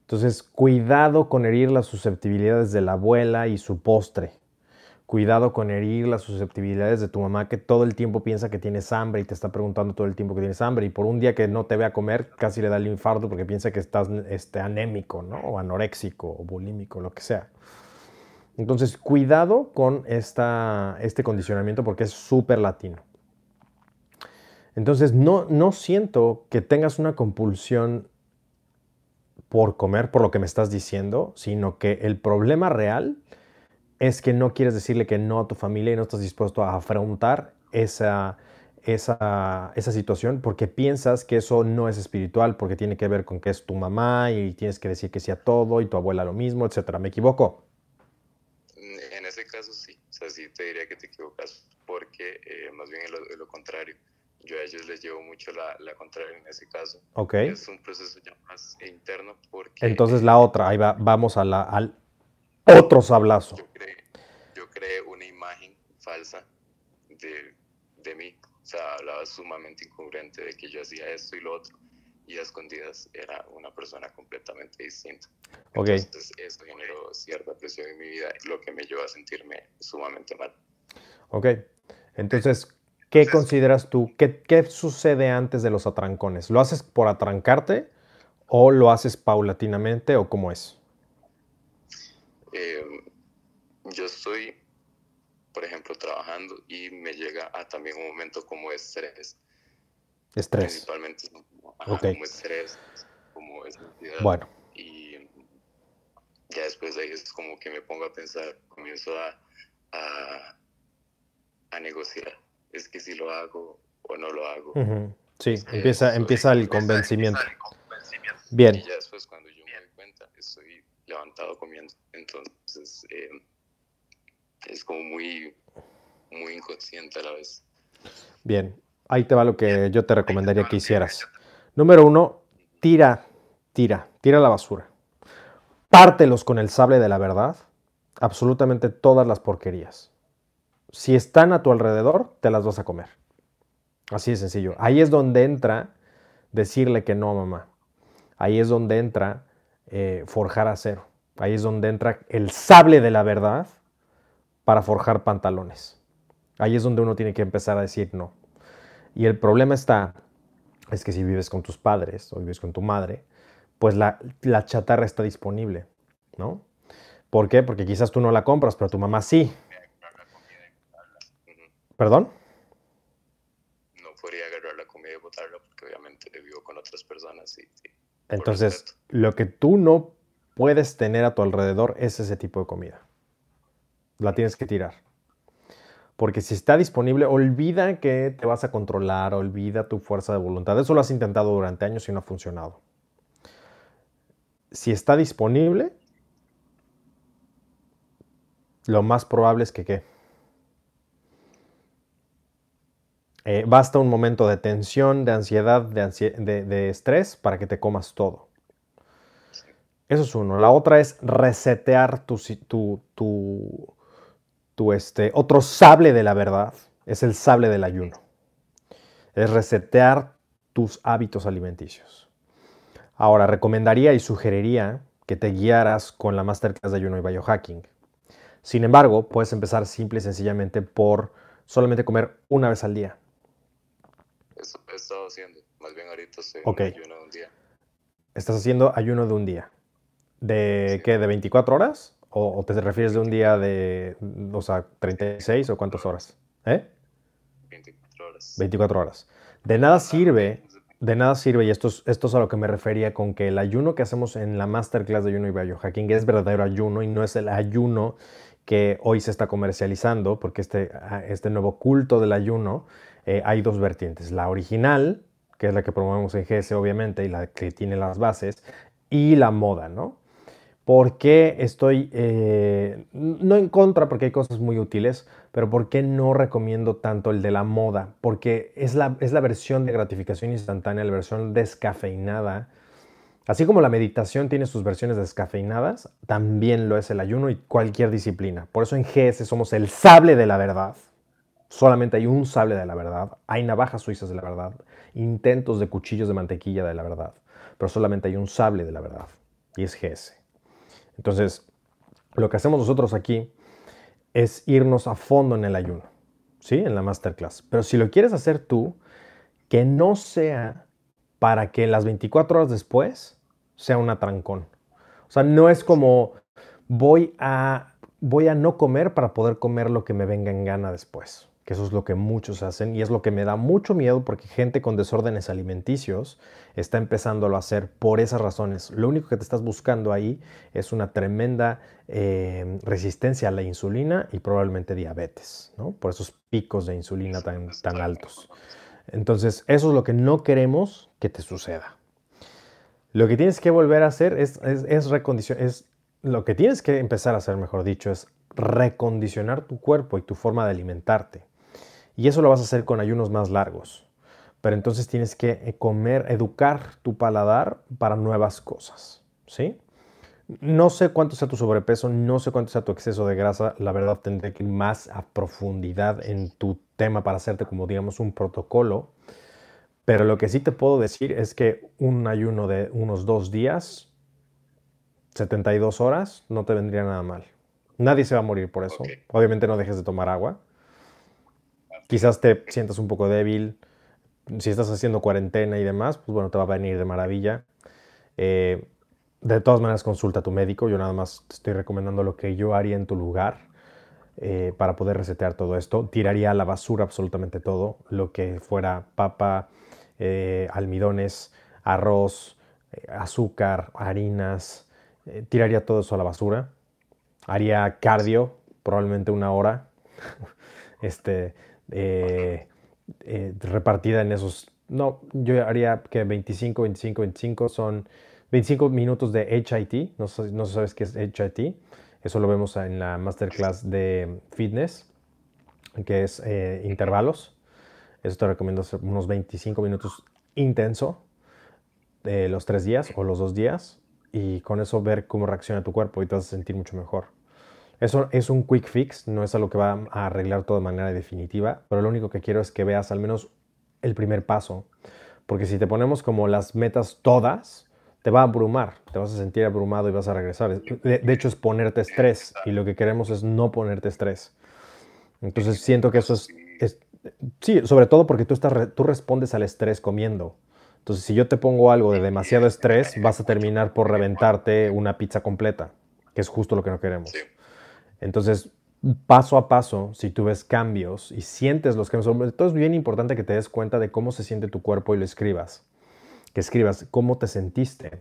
Entonces, cuidado con herir las susceptibilidades de la abuela y su postre Cuidado con herir las susceptibilidades de tu mamá que todo el tiempo piensa que tienes hambre y te está preguntando todo el tiempo que tienes hambre y por un día que no te ve a comer casi le da el infarto porque piensa que estás este, anémico, ¿no? O anoréxico o bulímico, lo que sea. Entonces, cuidado con esta, este condicionamiento porque es súper latino. Entonces, no, no siento que tengas una compulsión por comer, por lo que me estás diciendo, sino que el problema real es que no quieres decirle que no a tu familia y no estás dispuesto a afrontar esa, esa, esa, situación porque piensas que eso no es espiritual, porque tiene que ver con que es tu mamá y tienes que decir que sí a todo y tu abuela lo mismo, etcétera. ¿Me equivoco? En ese caso sí, o sea, sí te diría que te equivocas porque eh, más bien es lo, contrario. Yo a ellos les llevo mucho la, la contraria en ese caso. Ok. Es un proceso ya más interno porque... Entonces la otra, ahí va, vamos a la, al otro sablazo. Yo creé, una imagen falsa de, de, mí. O sea, hablaba sumamente incongruente de que yo hacía esto y lo otro. Y a escondidas era una persona completamente distinta. Entonces, eso generó cierta presión en mi vida, lo que me llevó a sentirme sumamente mal. Ok. Entonces, ¿qué consideras tú? ¿Qué, ¿Qué sucede antes de los atrancones? ¿Lo haces por atrancarte o lo haces paulatinamente o cómo es? Yo estoy, por ejemplo, trabajando y me llega a también un momento como estrés. Estrés. Principalmente como estrés, como ansiedad. Bueno. Y ya después de ahí es como que me pongo a pensar, comienzo a, a, negociar. Es que si lo hago o no lo hago. Sí, empieza, empieza, el convencimiento. Bien. Y ya después cuando yo me doy cuenta, estoy levantado comiendo. Entonces, eh, es como muy, muy inconsciente a la vez. Bien, ahí te va lo que yo te recomendaría que hicieras. Número uno, tira, tira, tira la basura. Pártelos con el sable de la verdad, absolutamente todas las porquerías. Si están a tu alrededor, te las vas a comer. Así de sencillo. Ahí es donde entra decirle que no, mamá. Ahí es donde entra eh, forjar acero. Ahí es donde entra el sable de la verdad para forjar pantalones. Ahí es donde uno tiene que empezar a decir no. Y el problema está, es que si vives con tus padres o vives con tu madre, pues la, la chatarra está disponible, ¿no? ¿Por qué? Porque quizás tú no la compras, pero tu mamá sí. ¿Perdón? No podría agarrar la comida y botarla porque obviamente vivo con otras personas. Y, Entonces, lo que tú no puedes tener a tu alrededor es ese tipo de comida. La tienes que tirar. Porque si está disponible, olvida que te vas a controlar, olvida tu fuerza de voluntad. Eso lo has intentado durante años y no ha funcionado. Si está disponible, lo más probable es que qué. Eh, basta un momento de tensión, de ansiedad, de, estrés para que te comas todo. Eso es uno. La otra es resetear tu, tu, tu, este, otro sable de la verdad. Es el sable del ayuno. Es resetear tus hábitos alimenticios. Ahora, recomendaría y sugeriría que te guiaras con la Masterclass de Ayuno y Biohacking. Sin embargo, puedes empezar simple y sencillamente por solamente comer una vez al día. Eso he estado haciendo. Más bien ahorita estoy ayuno de un día. Estás haciendo ayuno de un día. ¿De qué? ¿De 24 horas? ¿O, te refieres de un día de, o sea, 36 o cuántas horas? ¿Eh? 24 horas. 24 horas. De nada sirve, de nada sirve, y esto es, esto es a lo que me refería con que el ayuno que hacemos en la masterclass de ayuno y biohacking es verdadero ayuno y no es el ayuno que hoy se está comercializando, porque este, ah, este nuevo culto del ayuno, eh, hay dos vertientes. La original, que es la que promovemos en GS obviamente, y la que tiene las bases, y la moda, ¿no? ¿Por qué estoy, eh, no en contra, porque hay cosas muy útiles, pero por qué no recomiendo tanto el de la moda? Porque es la, es la versión de gratificación instantánea, la versión descafeinada, Así como la meditación tiene sus versiones descafeinadas, también lo es el ayuno y cualquier disciplina. Por eso en GS somos el sable de la verdad. Solamente hay un sable de la verdad. Hay navajas suizas de la verdad. Intentos de cuchillos de mantequilla de la verdad. Pero solamente hay un sable de la verdad. Y es GS. Entonces, lo que hacemos nosotros aquí es irnos a fondo en el ayuno. ¿Sí? En la masterclass. Pero si lo quieres hacer tú, que no sea para que las 24 horas después sea un atrancón. O sea, no es como voy a, voy a no comer para poder comer lo que me venga en gana después. Que eso es lo que muchos hacen y es lo que me da mucho miedo porque gente con desórdenes alimenticios está empezando a hacer por esas razones. Lo único que te estás buscando ahí es una tremenda eh, resistencia a la insulina y probablemente diabetes, ¿no? Por esos picos de insulina tan, tan altos. Entonces, eso es lo que no queremos que te suceda. Lo que tienes que volver a hacer es, es, recondicionar, es lo que tienes que empezar a hacer, mejor dicho, es recondicionar tu cuerpo y tu forma de alimentarte. Y eso lo vas a hacer con ayunos más largos. Pero entonces tienes que eh, comer, educar tu paladar para nuevas cosas, ¿sí? No sé cuánto sea tu sobrepeso, no sé cuánto sea tu exceso de grasa. La verdad tendré que ir más a profundidad en tu tema para hacerte como digamos un protocolo. Pero lo que sí te puedo decir es que un ayuno de unos dos días, 72 horas, no te vendría nada mal. Nadie se va a morir por eso. Obviamente no dejes de tomar agua. Quizás te sientas un poco débil. Si estás haciendo cuarentena y demás, pues bueno, te va a venir de maravilla. Eh, de todas maneras, consulta a tu médico. Yo nada más te estoy recomendando lo que yo haría en tu lugar eh, para poder resetear todo esto. Tiraría a la basura absolutamente todo. Lo que fuera papa, eh, almidones, arroz, azúcar, harinas, tiraría todo eso a la basura. Haría cardio, probablemente una hora, este, repartida en esos, no, yo haría que 25, 25, 25 son 25 minutos de HIT, no, no sabes qué es HIT, eso lo vemos en la masterclass de fitness, que es intervalos. Eso te recomiendo hacer unos 25 minutos intenso los tres días o los dos días y con eso ver cómo reacciona tu cuerpo y te vas a sentir mucho mejor. Eso es un quick fix, no es algo que va a arreglar todo de manera definitiva, pero lo único que quiero es que veas al menos el primer paso, porque si te ponemos como las metas todas, te va a abrumar, te vas a sentir abrumado y vas a regresar. De, hecho es ponerte estrés y lo que queremos es no ponerte estrés. Entonces siento que eso es Sí, sobre todo porque tú, estás, tú respondes al estrés comiendo. Entonces, si yo te pongo algo de demasiado estrés, vas a terminar por reventarte una pizza completa. que es justo lo que no queremos. Entonces, paso a paso, si tú ves cambios y sientes los cambios, todo es bien importante que te des cuenta de cómo se siente tu cuerpo y lo escribas. Que escribas cómo te sentiste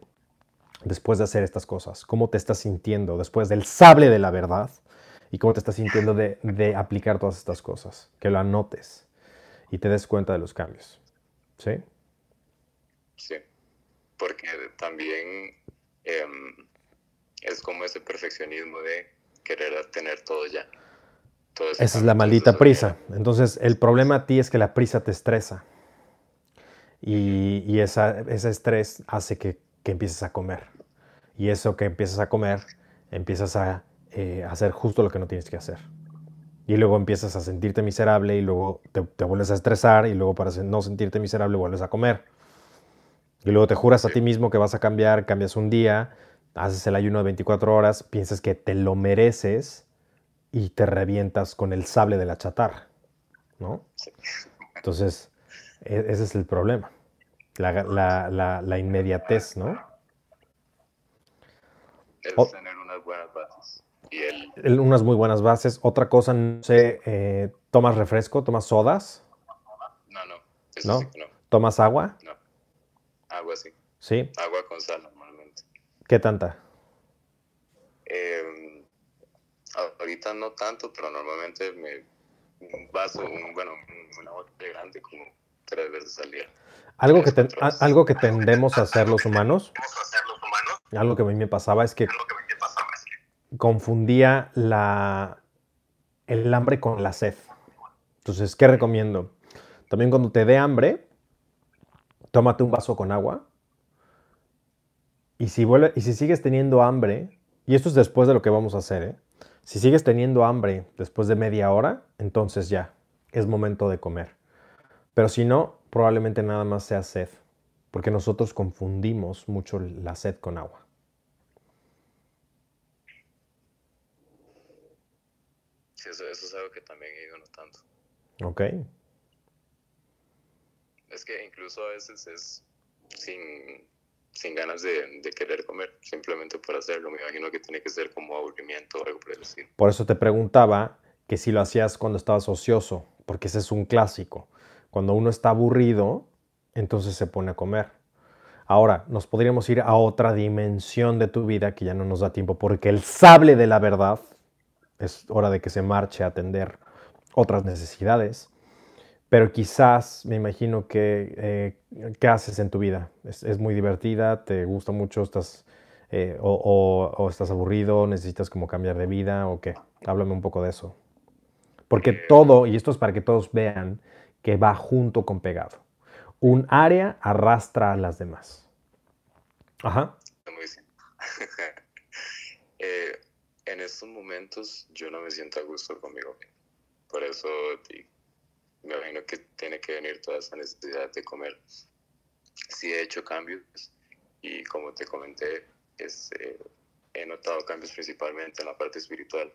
después de hacer estas cosas, cómo te estás sintiendo después del sable de la verdad y cómo te estás sintiendo de, de aplicar todas estas cosas. Que lo anotes y te des cuenta de los cambios. ¿Sí? Sí, porque también em, es como ese perfeccionismo de querer tener todo ya. Esa es la maldita prisa. Entonces, el problema a ti es que la prisa te estresa. Y, y esa, ese estrés hace que, que, empieces a comer. Y eso que empiezas a comer, empiezas a eh, hacer justo lo que no tienes que hacer. Y luego empiezas a sentirte miserable y luego te, te vuelves a estresar y luego para no sentirte miserable vuelves a comer. Y luego te juras a ti mismo que vas a cambiar, cambias un día, haces el ayuno de 24 horas, piensas que te lo mereces y te revientas con el sable de la chatarra, ¿no? Entonces, e, ese es el problema, la, inmediatez, ¿no? Es tener unas buenas bases. unas muy buenas bases. Otra cosa, no sé, eh, ¿tomas refresco? ¿Tomas sodas? No, no. ¿No? no. ¿Tomas agua? No. Agua sí. ¿Sí? Agua con sal. ¿Qué tanta? Em, ahorita no tanto, pero normalmente me un vaso, un, bueno, una botella grande como tres veces al día. Algo que, algo que tendemos a hacer los humanos, algo que a mí me pasaba es que confundía la, el hambre con la sed. Entonces, ¿qué recomiendo? También cuando te dé hambre, tómate un vaso con agua y si, vuelve, y si sigues teniendo hambre, y esto es después de lo que vamos a hacer, ¿eh? si sigues teniendo hambre después de media hora, entonces ya, es momento de comer. Pero si no, probablemente nada más sea sed, porque nosotros confundimos mucho la sed con agua. Sí, eso, eso es algo que también he ido notando. Ok. Es que incluso a veces es sin sin ganas de, querer comer, simplemente por hacerlo. Me imagino que tiene que ser como aburrimiento o algo por el. Por eso te preguntaba que si lo hacías cuando estabas ocioso, porque ese es un clásico. Cuando uno está aburrido, entonces se pone a comer. Ahora, nos podríamos ir a otra dimensión de tu vida que ya no nos da tiempo, porque el sable de la verdad es hora de que se marche a atender otras necesidades pero quizás me imagino que, eh, ¿qué haces en tu vida? Es, muy divertida, te gusta mucho, estás, eh, o, estás aburrido, necesitas como cambiar de vida o qué. Háblame un poco de eso. Porque todo, y esto es para que todos vean, que va junto con pegado. Un área arrastra a las demás. Ajá. Eh, en estos momentos yo no me siento a gusto conmigo. Por eso me imagino que tiene que venir toda esa necesidad de comer. Sí he hecho cambios y como te comenté, eh, he notado cambios principalmente en la parte espiritual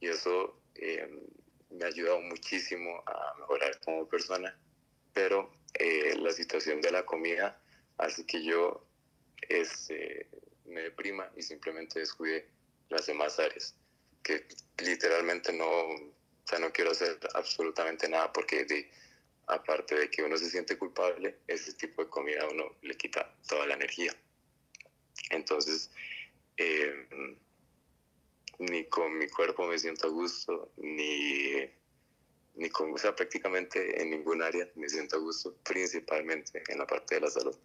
y eso eh, me ha ayudado muchísimo a mejorar como persona, pero eh, la situación de la comida hace que yo este, me deprima y simplemente descuide las demás áreas, que literalmente no, o sea, no quiero hacer absolutamente nada porque de, aparte de que uno se siente culpable, ese tipo de comida a uno le quita toda la energía. Entonces, eh, ni con mi cuerpo me siento a gusto, ni, ni con, o sea, prácticamente en ningún área me siento a gusto, principalmente en la parte de la salud,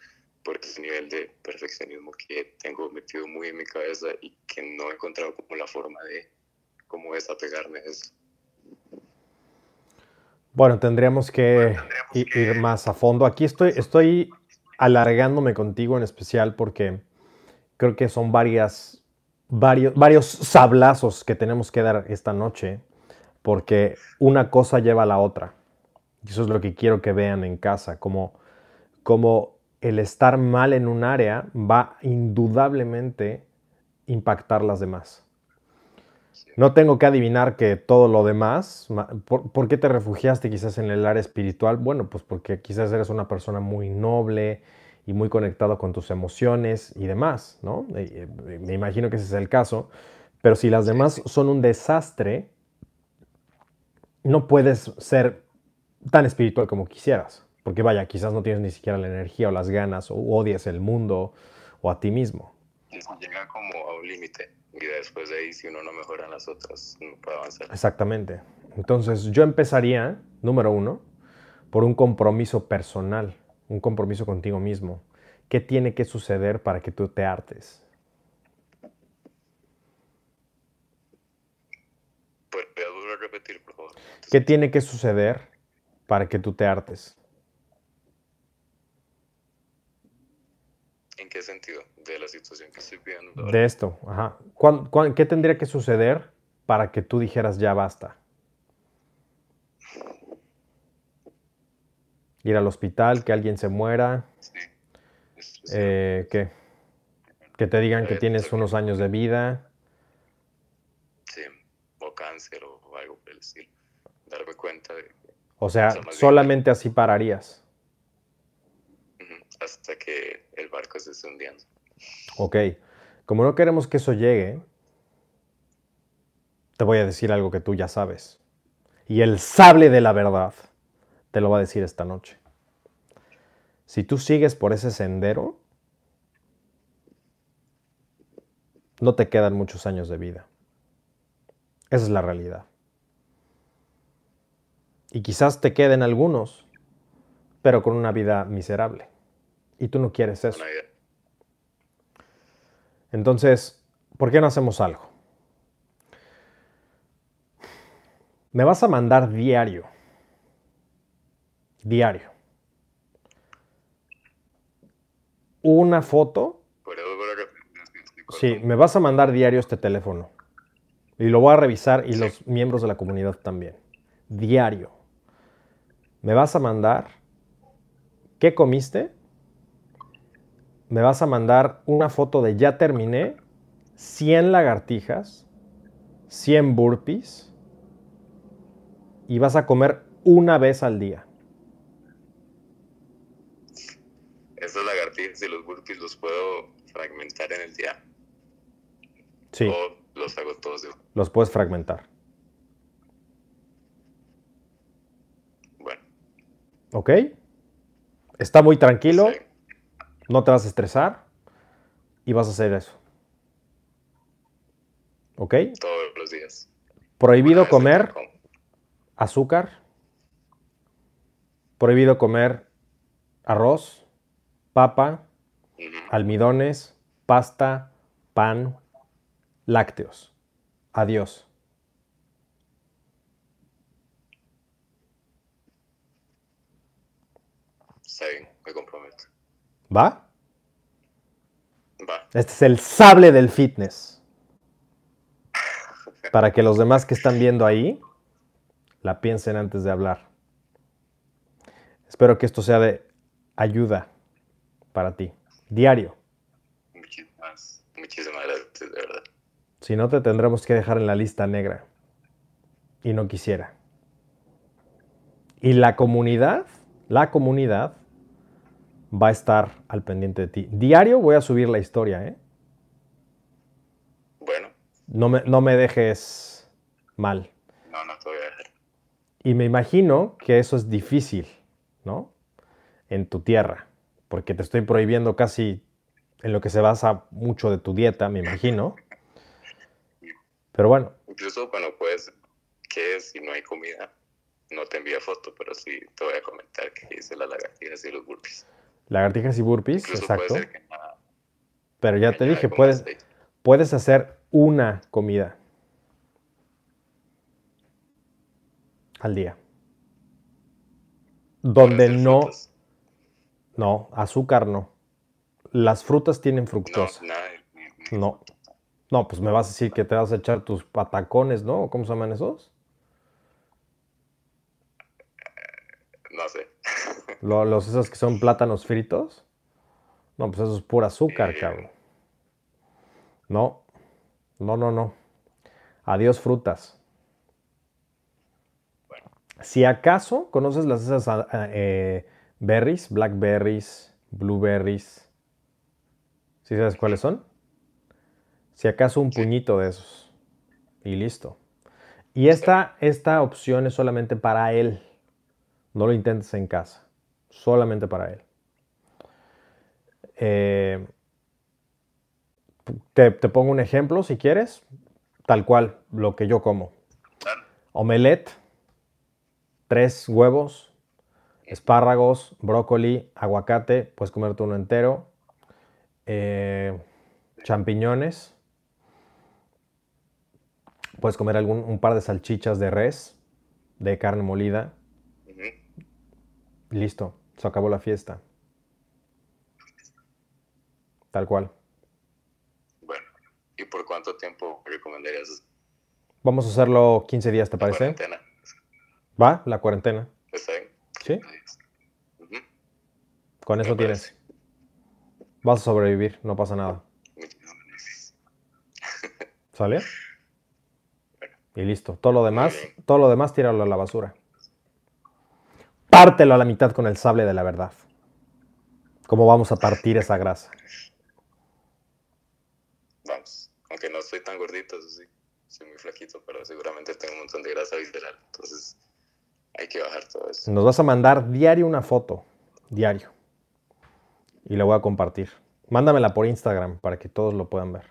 por ese nivel de perfeccionismo que tengo metido muy en mi cabeza y que no he encontrado como la forma de cómo desapegarme de eso. Bueno, tendríamos que ir, más a fondo. Aquí estoy, estoy alargándome contigo en especial porque creo que son varias, varios, varios sablazos que tenemos que dar esta noche porque una cosa lleva a la otra. Y eso es lo que quiero que vean en casa, como, como el estar mal en un área va indudablemente impactar las demás. No tengo que adivinar que todo lo demás, ¿por, qué te refugiaste quizás en el área espiritual? Bueno, pues porque quizás eres una persona muy noble y muy conectado con tus emociones y demás, ¿no? Eh, eh, me imagino que ese es el caso. Pero si las demás son un desastre, no puedes ser tan espiritual como quisieras. Porque vaya, quizás no tienes ni siquiera la energía o las ganas o odias el mundo o a ti mismo. Llega como a un límite y después de ahí si uno no mejora en las otras no puede avanzar. Exactamente. Entonces yo empezaría, número uno, por un compromiso personal, un compromiso contigo mismo. ¿Qué tiene que suceder para que tú te hartes? Pues, a repetir, por favor. ¿Qué tiene que suceder para que tú te hartes? ¿En qué sentido? De la situación que estoy viendo. De esto, ajá. qué tendría que suceder para que tú dijeras ya basta? Ir al hospital, que alguien se muera. Sí. Eh, ¿Qué? Que te digan que tienes unos años de vida. Sí, o cáncer o algo por el estilo. Darme cuenta de... O sea, solamente así pararías. Hasta que el barco se esté hundiendo. Ok. Como no queremos que eso llegue, te voy a decir algo que tú ya sabes. Y el sable de la verdad te lo va a decir esta noche. Si tú sigues por ese sendero, no te quedan muchos años de vida. Esa es la realidad. Y quizás te queden algunos, pero con una vida miserable. Y tú no quieres eso. Entonces, ¿por qué no hacemos algo? Me vas a mandar diario. Diario. Una foto. Sí, me vas a mandar diario este teléfono. Y lo voy a revisar y los miembros de la comunidad también. Diario. Me vas a mandar qué comiste. Me vas a mandar una foto de ya terminé 100 lagartijas, 100 burpees y vas a comer una vez al día. Esos lagartijas y los burpees los puedo fragmentar en el día. Sí. O los hago todos. Los puedes fragmentar. Bueno. ¿Ok? Está muy tranquilo. No te vas a estresar. Y vas a hacer eso. ¿Ok? Todos los días. Prohibido comer azúcar. Prohibido comer arroz, papa, almidones, pasta, pan, lácteos. Adiós. Sí, me comprometo. ¿Va? Va. Este es el sable del fitness. Para que los demás que están viendo ahí la piensen antes de hablar. Espero que esto sea de ayuda para ti. Diario. Muchísimas, muchísimas gracias, de verdad. Si no, te tendremos que dejar en la lista negra. Y no quisiera. Y la comunidad, la comunidad va a estar al pendiente de ti. Diario voy a subir la historia, ¿eh? Bueno. No me, no me dejes mal. No, no te voy a dejar. Y me imagino que eso es difícil, ¿no? En tu tierra, porque te estoy prohibiendo casi en lo que se basa mucho de tu dieta, me imagino. Pero bueno. Incluso, bueno, pues, que si no hay comida, no te envía foto, pero sí te voy a comentar que hice las lagartijas y los burpees. Lagartijas y burpees, exacto. pero ya te dije, puedes, puedes hacer una comida al día. Donde no... No, azúcar no. Las frutas tienen fructosa. No, no. No, pues me vas a decir que te vas a echar tus patacones, ¿no? ¿Cómo se llaman esos? No sé. ¿Los esos que son plátanos fritos? No, pues eso es pura azúcar, cabrón. No, no, no, no. Adiós frutas. Si acaso conoces las esas ah, eh, berries, blackberries, blueberries. ¿Sí sabes cuáles son? Si acaso un puñito de esos. Y listo. Y esta, esta opción es solamente para él. No lo intentes en casa. Solamente para él. Eh, te, te pongo un ejemplo si quieres. Tal cual, lo que yo como. Omelette, tres huevos, espárragos, brócoli, aguacate, puedes comerte uno entero, eh, champiñones, puedes comer algún, un par de salchichas de res, de carne molida. Listo, se acabó la fiesta. Tal cual. Bueno, ¿y por cuánto tiempo recomendarías? Vamos a hacerlo 15 días, ¿te la parece? cuarentena? ¿Va? La cuarentena. ¿Está bien? ¿Sí? Con eso tienes. Vas a sobrevivir, no pasa nada. ¿Sale? Y listo. Todo lo demás, todo lo demás tíralo a la basura. Pártelo a la mitad con el sable de la verdad. ¿Cómo vamos a partir esa grasa? Vamos. Aunque no estoy tan gordito, eso sí. Soy muy flaquito, pero seguramente tengo un montón de grasa visceral. Entonces, hay que bajar todo eso. Nos vas a mandar diario una foto. Diario. Y la voy a compartir. Mándamela por Instagram para que todos lo puedan ver.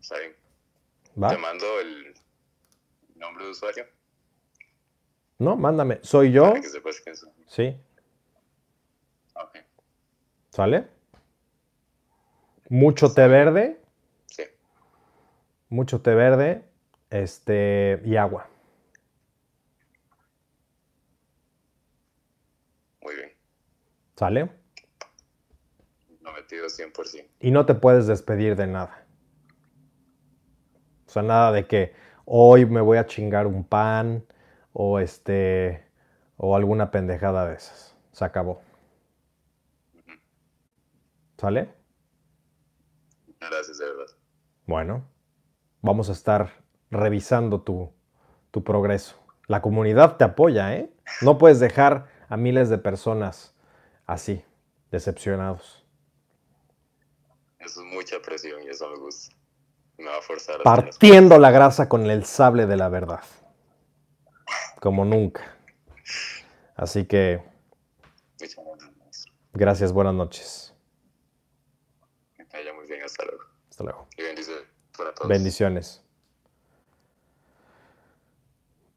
¿Está bien? ¿Va? Te mando el nombre de usuario No, mándame. ¿Soy yo? para que sepas quién soy. Sí. Ok. ¿Sale? Mucho té verde. Sí. Mucho té verde. Este. Y agua. Muy bien. ¿Sale? Lo metido 100%. Y no te puedes despedir de nada. O sea, nada de que hoy me voy a chingar un pan o este o alguna pendejada de esas. Se acabó. ¿Sale? Gracias, de verdad. Bueno, vamos a estar revisando tu, tu progreso. La comunidad te apoya, ¿eh? No puedes dejar a miles de personas así, decepcionados. Eso es mucha presión y eso me gusta. Me va a forzar a Partiendo la grasa con el sable de la verdad. Como nunca. Así que, gracias, buenas noches. Que te vaya muy bien. Hasta luego. Hasta luego. Y bendiciones para todos. Bendiciones.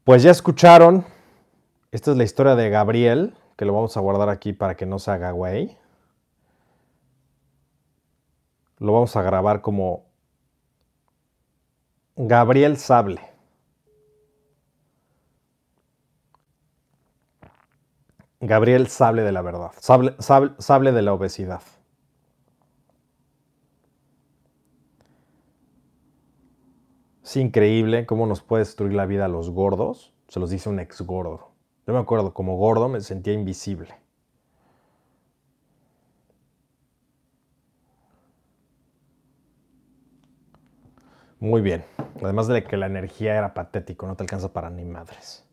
Pues ya escucharon. Esta es la historia de Gabriel, que lo vamos a guardar aquí para que no se haga güey. Lo vamos a grabar como Gabriel Sable. Gabriel Sable de la verdad. Sable, de la obesidad. Es increíble cómo nos puede destruir la vida a los gordos. Se los dice un ex gordo. Yo me acuerdo, como gordo me sentía invisible. Muy bien. Además de que la energía era patético, no te alcanza para ni madres.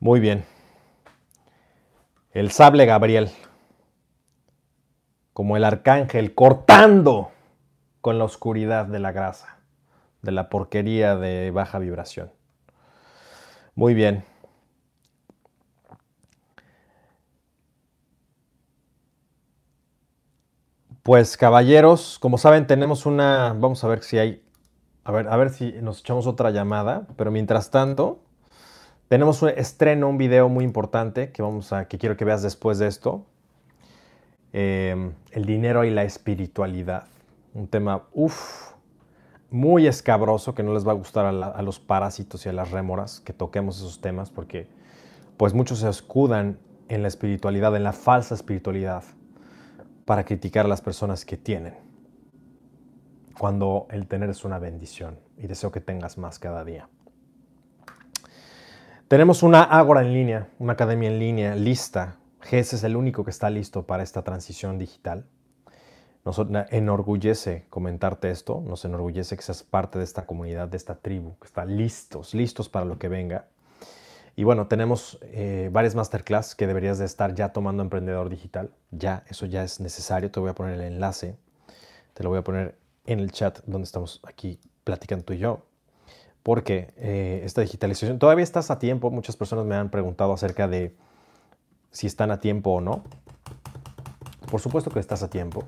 Muy bien. El sable Gabriel. Como el arcángel cortando con la oscuridad de la grasa, de la porquería de baja vibración. Muy bien. Pues caballeros, como saben, tenemos una. Vamos a ver si hay. A ver, a ver si nos echamos otra llamada. Pero mientras tanto, tenemos un estreno, un video muy importante que vamos a. que quiero que veas después de esto. Eh, el dinero y la espiritualidad. Un tema, uff, muy escabroso que no les va a gustar a los parásitos y a las rémoras que toquemos esos temas porque pues muchos se escudan en la espiritualidad, en la falsa espiritualidad para criticar a las personas que tienen. Cuando el tener es una bendición y deseo que tengas más cada día. Tenemos una Ágora en línea, una academia en línea lista. GES es el único que está listo para esta transición digital. Nos enorgullece comentarte esto, nos enorgullece que seas parte de esta comunidad, de esta tribu, que está listos, listos para lo que venga. Y bueno, tenemos eh, varias masterclass que deberías de estar ya tomando Emprendedor Digital. Ya, eso ya es necesario. Te voy a poner el enlace. Te lo voy a poner en el chat donde estamos aquí platicando tú y yo. Porque eh, esta digitalización, todavía estás a tiempo. Muchas personas me han preguntado acerca de si están a tiempo o no. Por supuesto que estás a tiempo.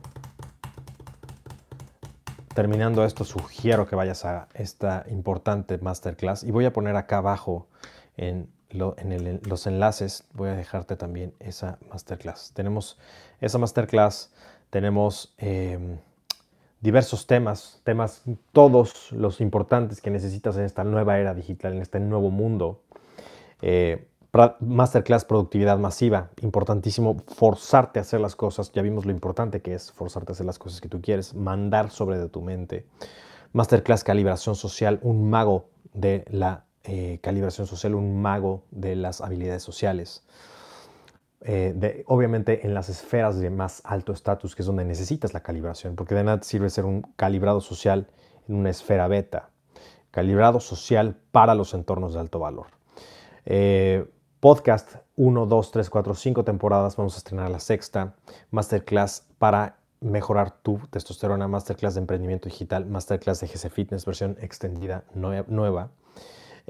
Terminando esto, sugiero que vayas a esta importante masterclass y voy a poner acá abajo en, los enlaces, voy a dejarte también esa masterclass. Tenemos esa masterclass, tenemos em, diversos temas, temas todos los importantes que necesitas en esta nueva era digital, en este nuevo mundo. Eh, Masterclass Productividad Masiva. Importantísimo forzarte a hacer las cosas. Ya vimos lo importante que es forzarte a hacer las cosas que tú quieres, mandar sobre de tu mente. Masterclass Calibración Social, un mago de la eh, calibración social, un mago de las habilidades sociales. Eh, obviamente en las esferas de más alto estatus, que es donde necesitas la calibración, porque de nada sirve ser un calibrado social en una esfera beta. Calibrado social para los entornos de alto valor. Eh, Podcast 1, 2, 3, 4, 5 temporadas. Vamos a estrenar la sexta. Masterclass para mejorar tu testosterona. Masterclass de emprendimiento digital. Masterclass de GC Fitness versión extendida nueva.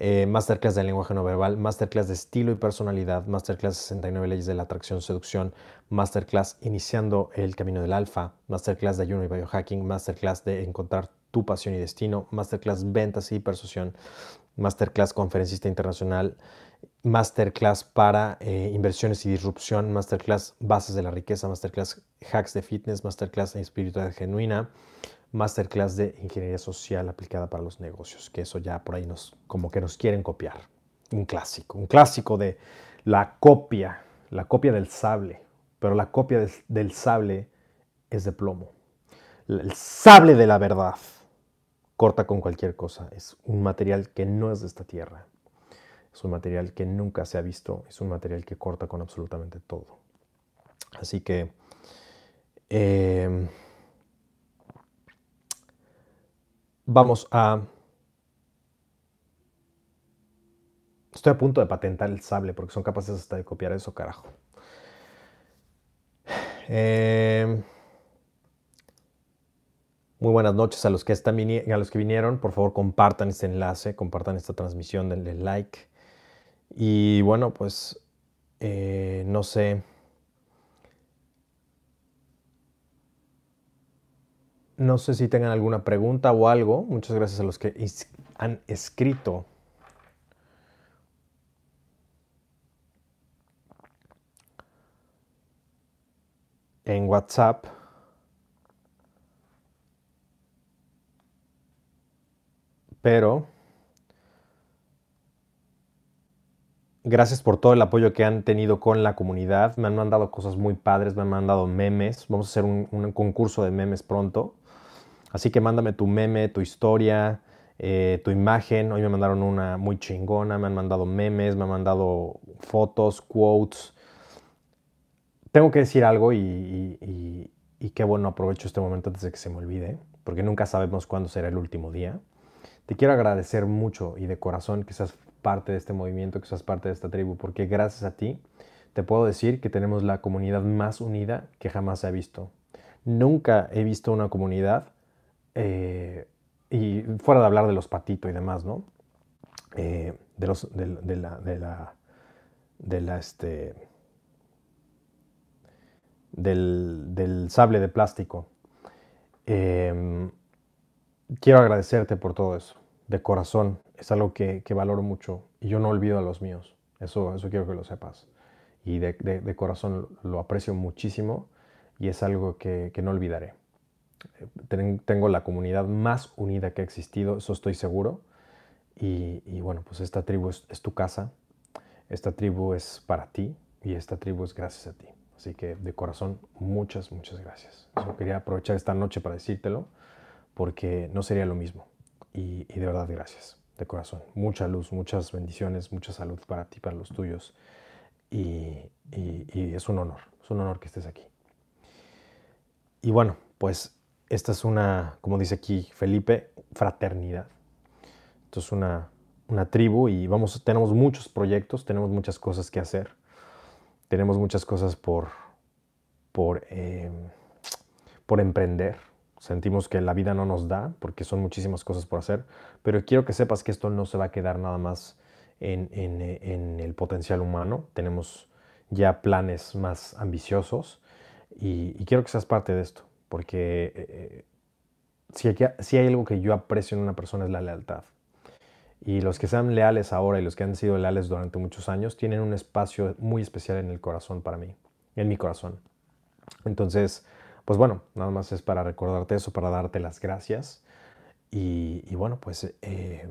Eh, masterclass de lenguaje no verbal, masterclass de estilo y personalidad, masterclass 69 leyes de la atracción seducción, masterclass iniciando el camino del alfa, masterclass de ayuno y biohacking, masterclass de encontrar tu pasión y destino, masterclass ventas y persuasión, masterclass conferencista internacional, masterclass para eh, inversiones y disrupción, masterclass bases de la riqueza, masterclass hacks de fitness, masterclass de espiritualidad genuina, masterclass de ingeniería social aplicada para los negocios, que eso ya por ahí nos como que nos quieren copiar. Un clásico, un clásico de la copia, la copia del sable, pero la copia del sable es de plomo. El sable de la verdad corta con cualquier cosa, es un material que no es de esta tierra es un material que nunca se ha visto, es un material que corta con absolutamente todo. Así que em, vamos a... Estoy a punto de patentar el sable porque son capaces hasta de copiar eso, carajo. Em, muy buenas noches a los que están a los que vinieron. Por favor, compartan este enlace, compartan esta transmisión, denle like. Y bueno, pues eh, no sé. No sé si tengan alguna pregunta o algo. Muchas gracias a los que han escrito. En WhatsApp. Pero Gracias por todo el apoyo que han tenido con la comunidad. Me han mandado cosas muy padres, me han mandado memes. Vamos a hacer un, concurso de memes pronto. Así que mándame tu meme, tu historia, eh, tu imagen. Hoy me mandaron una muy chingona, me han mandado memes, me han mandado fotos, quotes. Tengo que decir algo y, y qué bueno, aprovecho este momento antes de que se me olvide, porque nunca sabemos cuándo será el último día. Te quiero agradecer mucho y de corazón que seas parte de este movimiento, que seas parte de esta tribu, porque gracias a ti te puedo decir que tenemos la comunidad más unida que jamás se ha visto. Nunca he visto una comunidad, eh, y fuera de hablar de los patitos y demás, ¿no? Eh, de, los, de, la, de la, de la, este, del, sable de plástico. Em, quiero agradecerte por todo eso, de corazón es algo que, valoro mucho y yo no olvido a los míos. Eso, eso quiero que lo sepas. Y de, corazón lo aprecio muchísimo y es algo que, no olvidaré. Tengo la comunidad más unida que ha existido, eso estoy seguro. Y, bueno, pues esta tribu es, tu casa, esta tribu es para ti y esta tribu es gracias a ti. Así que de corazón, muchas, muchas gracias. Eso quería aprovechar esta noche para decírtelo porque no sería lo mismo. y de verdad, gracias de corazón. Mucha luz, muchas bendiciones, mucha salud para ti, para los tuyos. Y, es un honor, es un honor que estés aquí. Y bueno, pues esta es una, como dice aquí Felipe, fraternidad. Esto es una una tribu y vamos, tenemos muchos proyectos, tenemos muchas cosas que hacer, tenemos muchas cosas por, por, em, por emprender. Sentimos que la vida no nos da porque son muchísimas cosas por hacer, pero quiero que sepas que esto no se va a quedar nada más en, en, el potencial humano. Tenemos ya planes más ambiciosos y, quiero que seas parte de esto, porque eh, si, hay, si hay algo que yo aprecio en una persona es la lealtad. Y los que sean leales ahora y los que han sido leales durante muchos años tienen un espacio muy especial en el corazón para mí, en mi corazón. Entonces, pues bueno, nada más es para recordarte eso, para darte las gracias. Y, bueno, pues eh,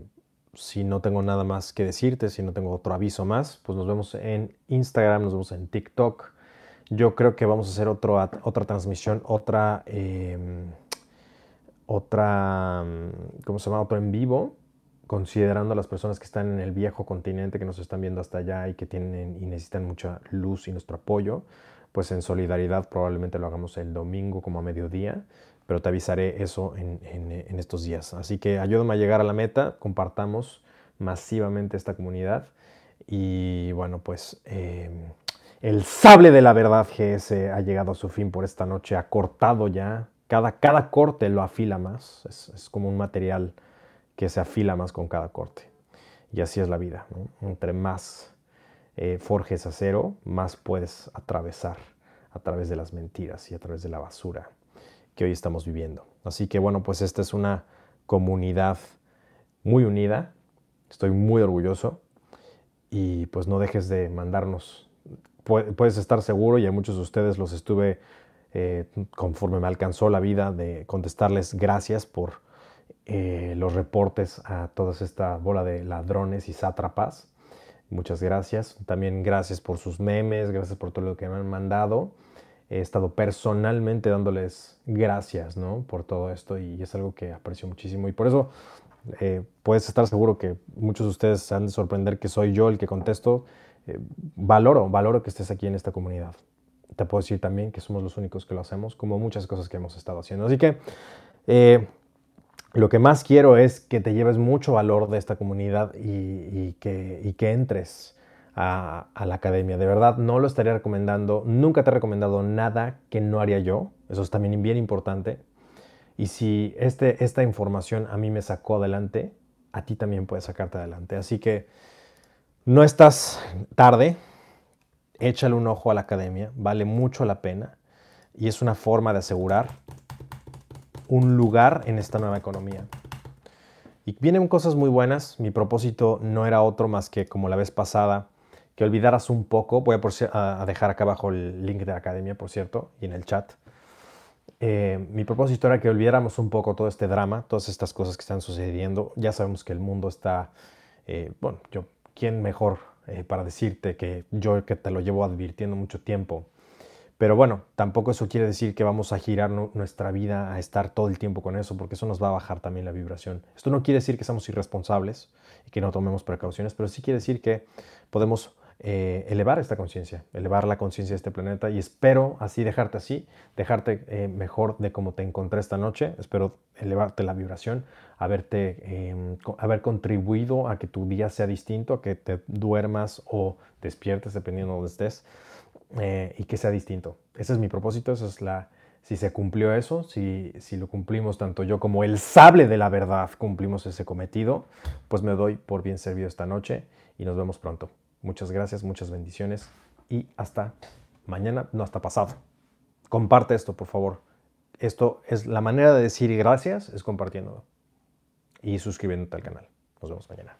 si no tengo nada más que decirte, si no tengo otro aviso más, pues nos vemos en Instagram, nos vemos en TikTok. Yo creo que vamos a hacer otro, otra transmisión, otra, em, otra, ¿cómo se llama? Otro en vivo considerando a las personas que están en el viejo continente, que nos están viendo hasta allá y que tienen y necesitan mucha luz y nuestro apoyo, pues en solidaridad probablemente lo hagamos el domingo como a mediodía, pero te avisaré eso en, estos días. Así que ayúdame a llegar a la meta, compartamos masivamente esta comunidad y bueno, pues em, el sable de la verdad GS ha llegado a su fin por esta noche, ha cortado ya, cada, cada corte lo afila más, es, como un material que se afila más con cada corte. Y así es la vida. Entre más eh, forjes acero, más puedes atravesar a través de las mentiras y a través de la basura que hoy estamos viviendo. Así que bueno, pues esta es una comunidad muy unida. Estoy muy orgulloso. Y pues no dejes de mandarnos. Puedes estar seguro, y a muchos de ustedes los estuve, eh, conforme me alcanzó la vida, de contestarles gracias por eh, los reportes a toda esta bola de ladrones y sátrapas. Muchas gracias. También gracias por sus memes, gracias por todo lo que me han mandado. He estado personalmente dándoles gracias ¿no? por todo esto y es algo que aprecio muchísimo. Y por eso eh, puedes estar seguro que muchos de ustedes se han de sorprender que soy yo el que contesto. Eh, valoro, valoro que estés aquí en esta comunidad. Te puedo decir también que somos los únicos que lo hacemos, como muchas cosas que hemos estado haciendo. Así que lo que más quiero es que te lleves mucho valor de esta comunidad y, que, entres a, la academia. De verdad, no lo estaría recomendando. Nunca te he recomendado nada que no haría yo. Eso es también bien importante. Y si este, esta información a mí me sacó adelante, a ti también puede sacarte adelante. Así que no estás tarde. Échale un ojo a la academia. Vale mucho la pena. Y es una forma de asegurar un lugar en esta nueva economía. Y vienen cosas muy buenas. Mi propósito no era otro más que, como la vez pasada, que olvidaras un poco. Voy a, dejar acá abajo el link de la academia, por cierto, y en el chat. Eh, mi propósito era que olvidáramos un poco todo este drama, todas estas cosas que están sucediendo. Ya sabemos que el mundo está, eh, bueno, yo, ¿quién mejor eh, para decirte que yo que te lo llevo advirtiendo mucho tiempo? Pero bueno, tampoco eso quiere decir que vamos a girar nuestra vida a estar todo el tiempo con eso, porque eso nos va a bajar también la vibración. Esto no quiere decir que seamos irresponsables y que no tomemos precauciones, pero sí quiere decir que podemos eh, elevar esta conciencia, elevar la conciencia de este planeta y espero así dejarte así, dejarte eh, mejor de cómo te encontré esta noche, espero elevarte la vibración, haberte, em, haber contribuido a que tu día sea distinto, a que te duermas o despiertes dependiendo de donde estés eh, y que sea distinto. Ese es mi propósito, eso es la, si se cumplió eso, si, si lo cumplimos tanto yo como el sable de la verdad cumplimos ese cometido, pues me doy por bien servido esta noche y nos vemos pronto. Muchas gracias, muchas bendiciones y hasta mañana, no hasta pasado. Comparte esto, por favor. Esto es la manera de decir gracias, es compartiéndolo y suscribiéndote al canal. Nos vemos mañana.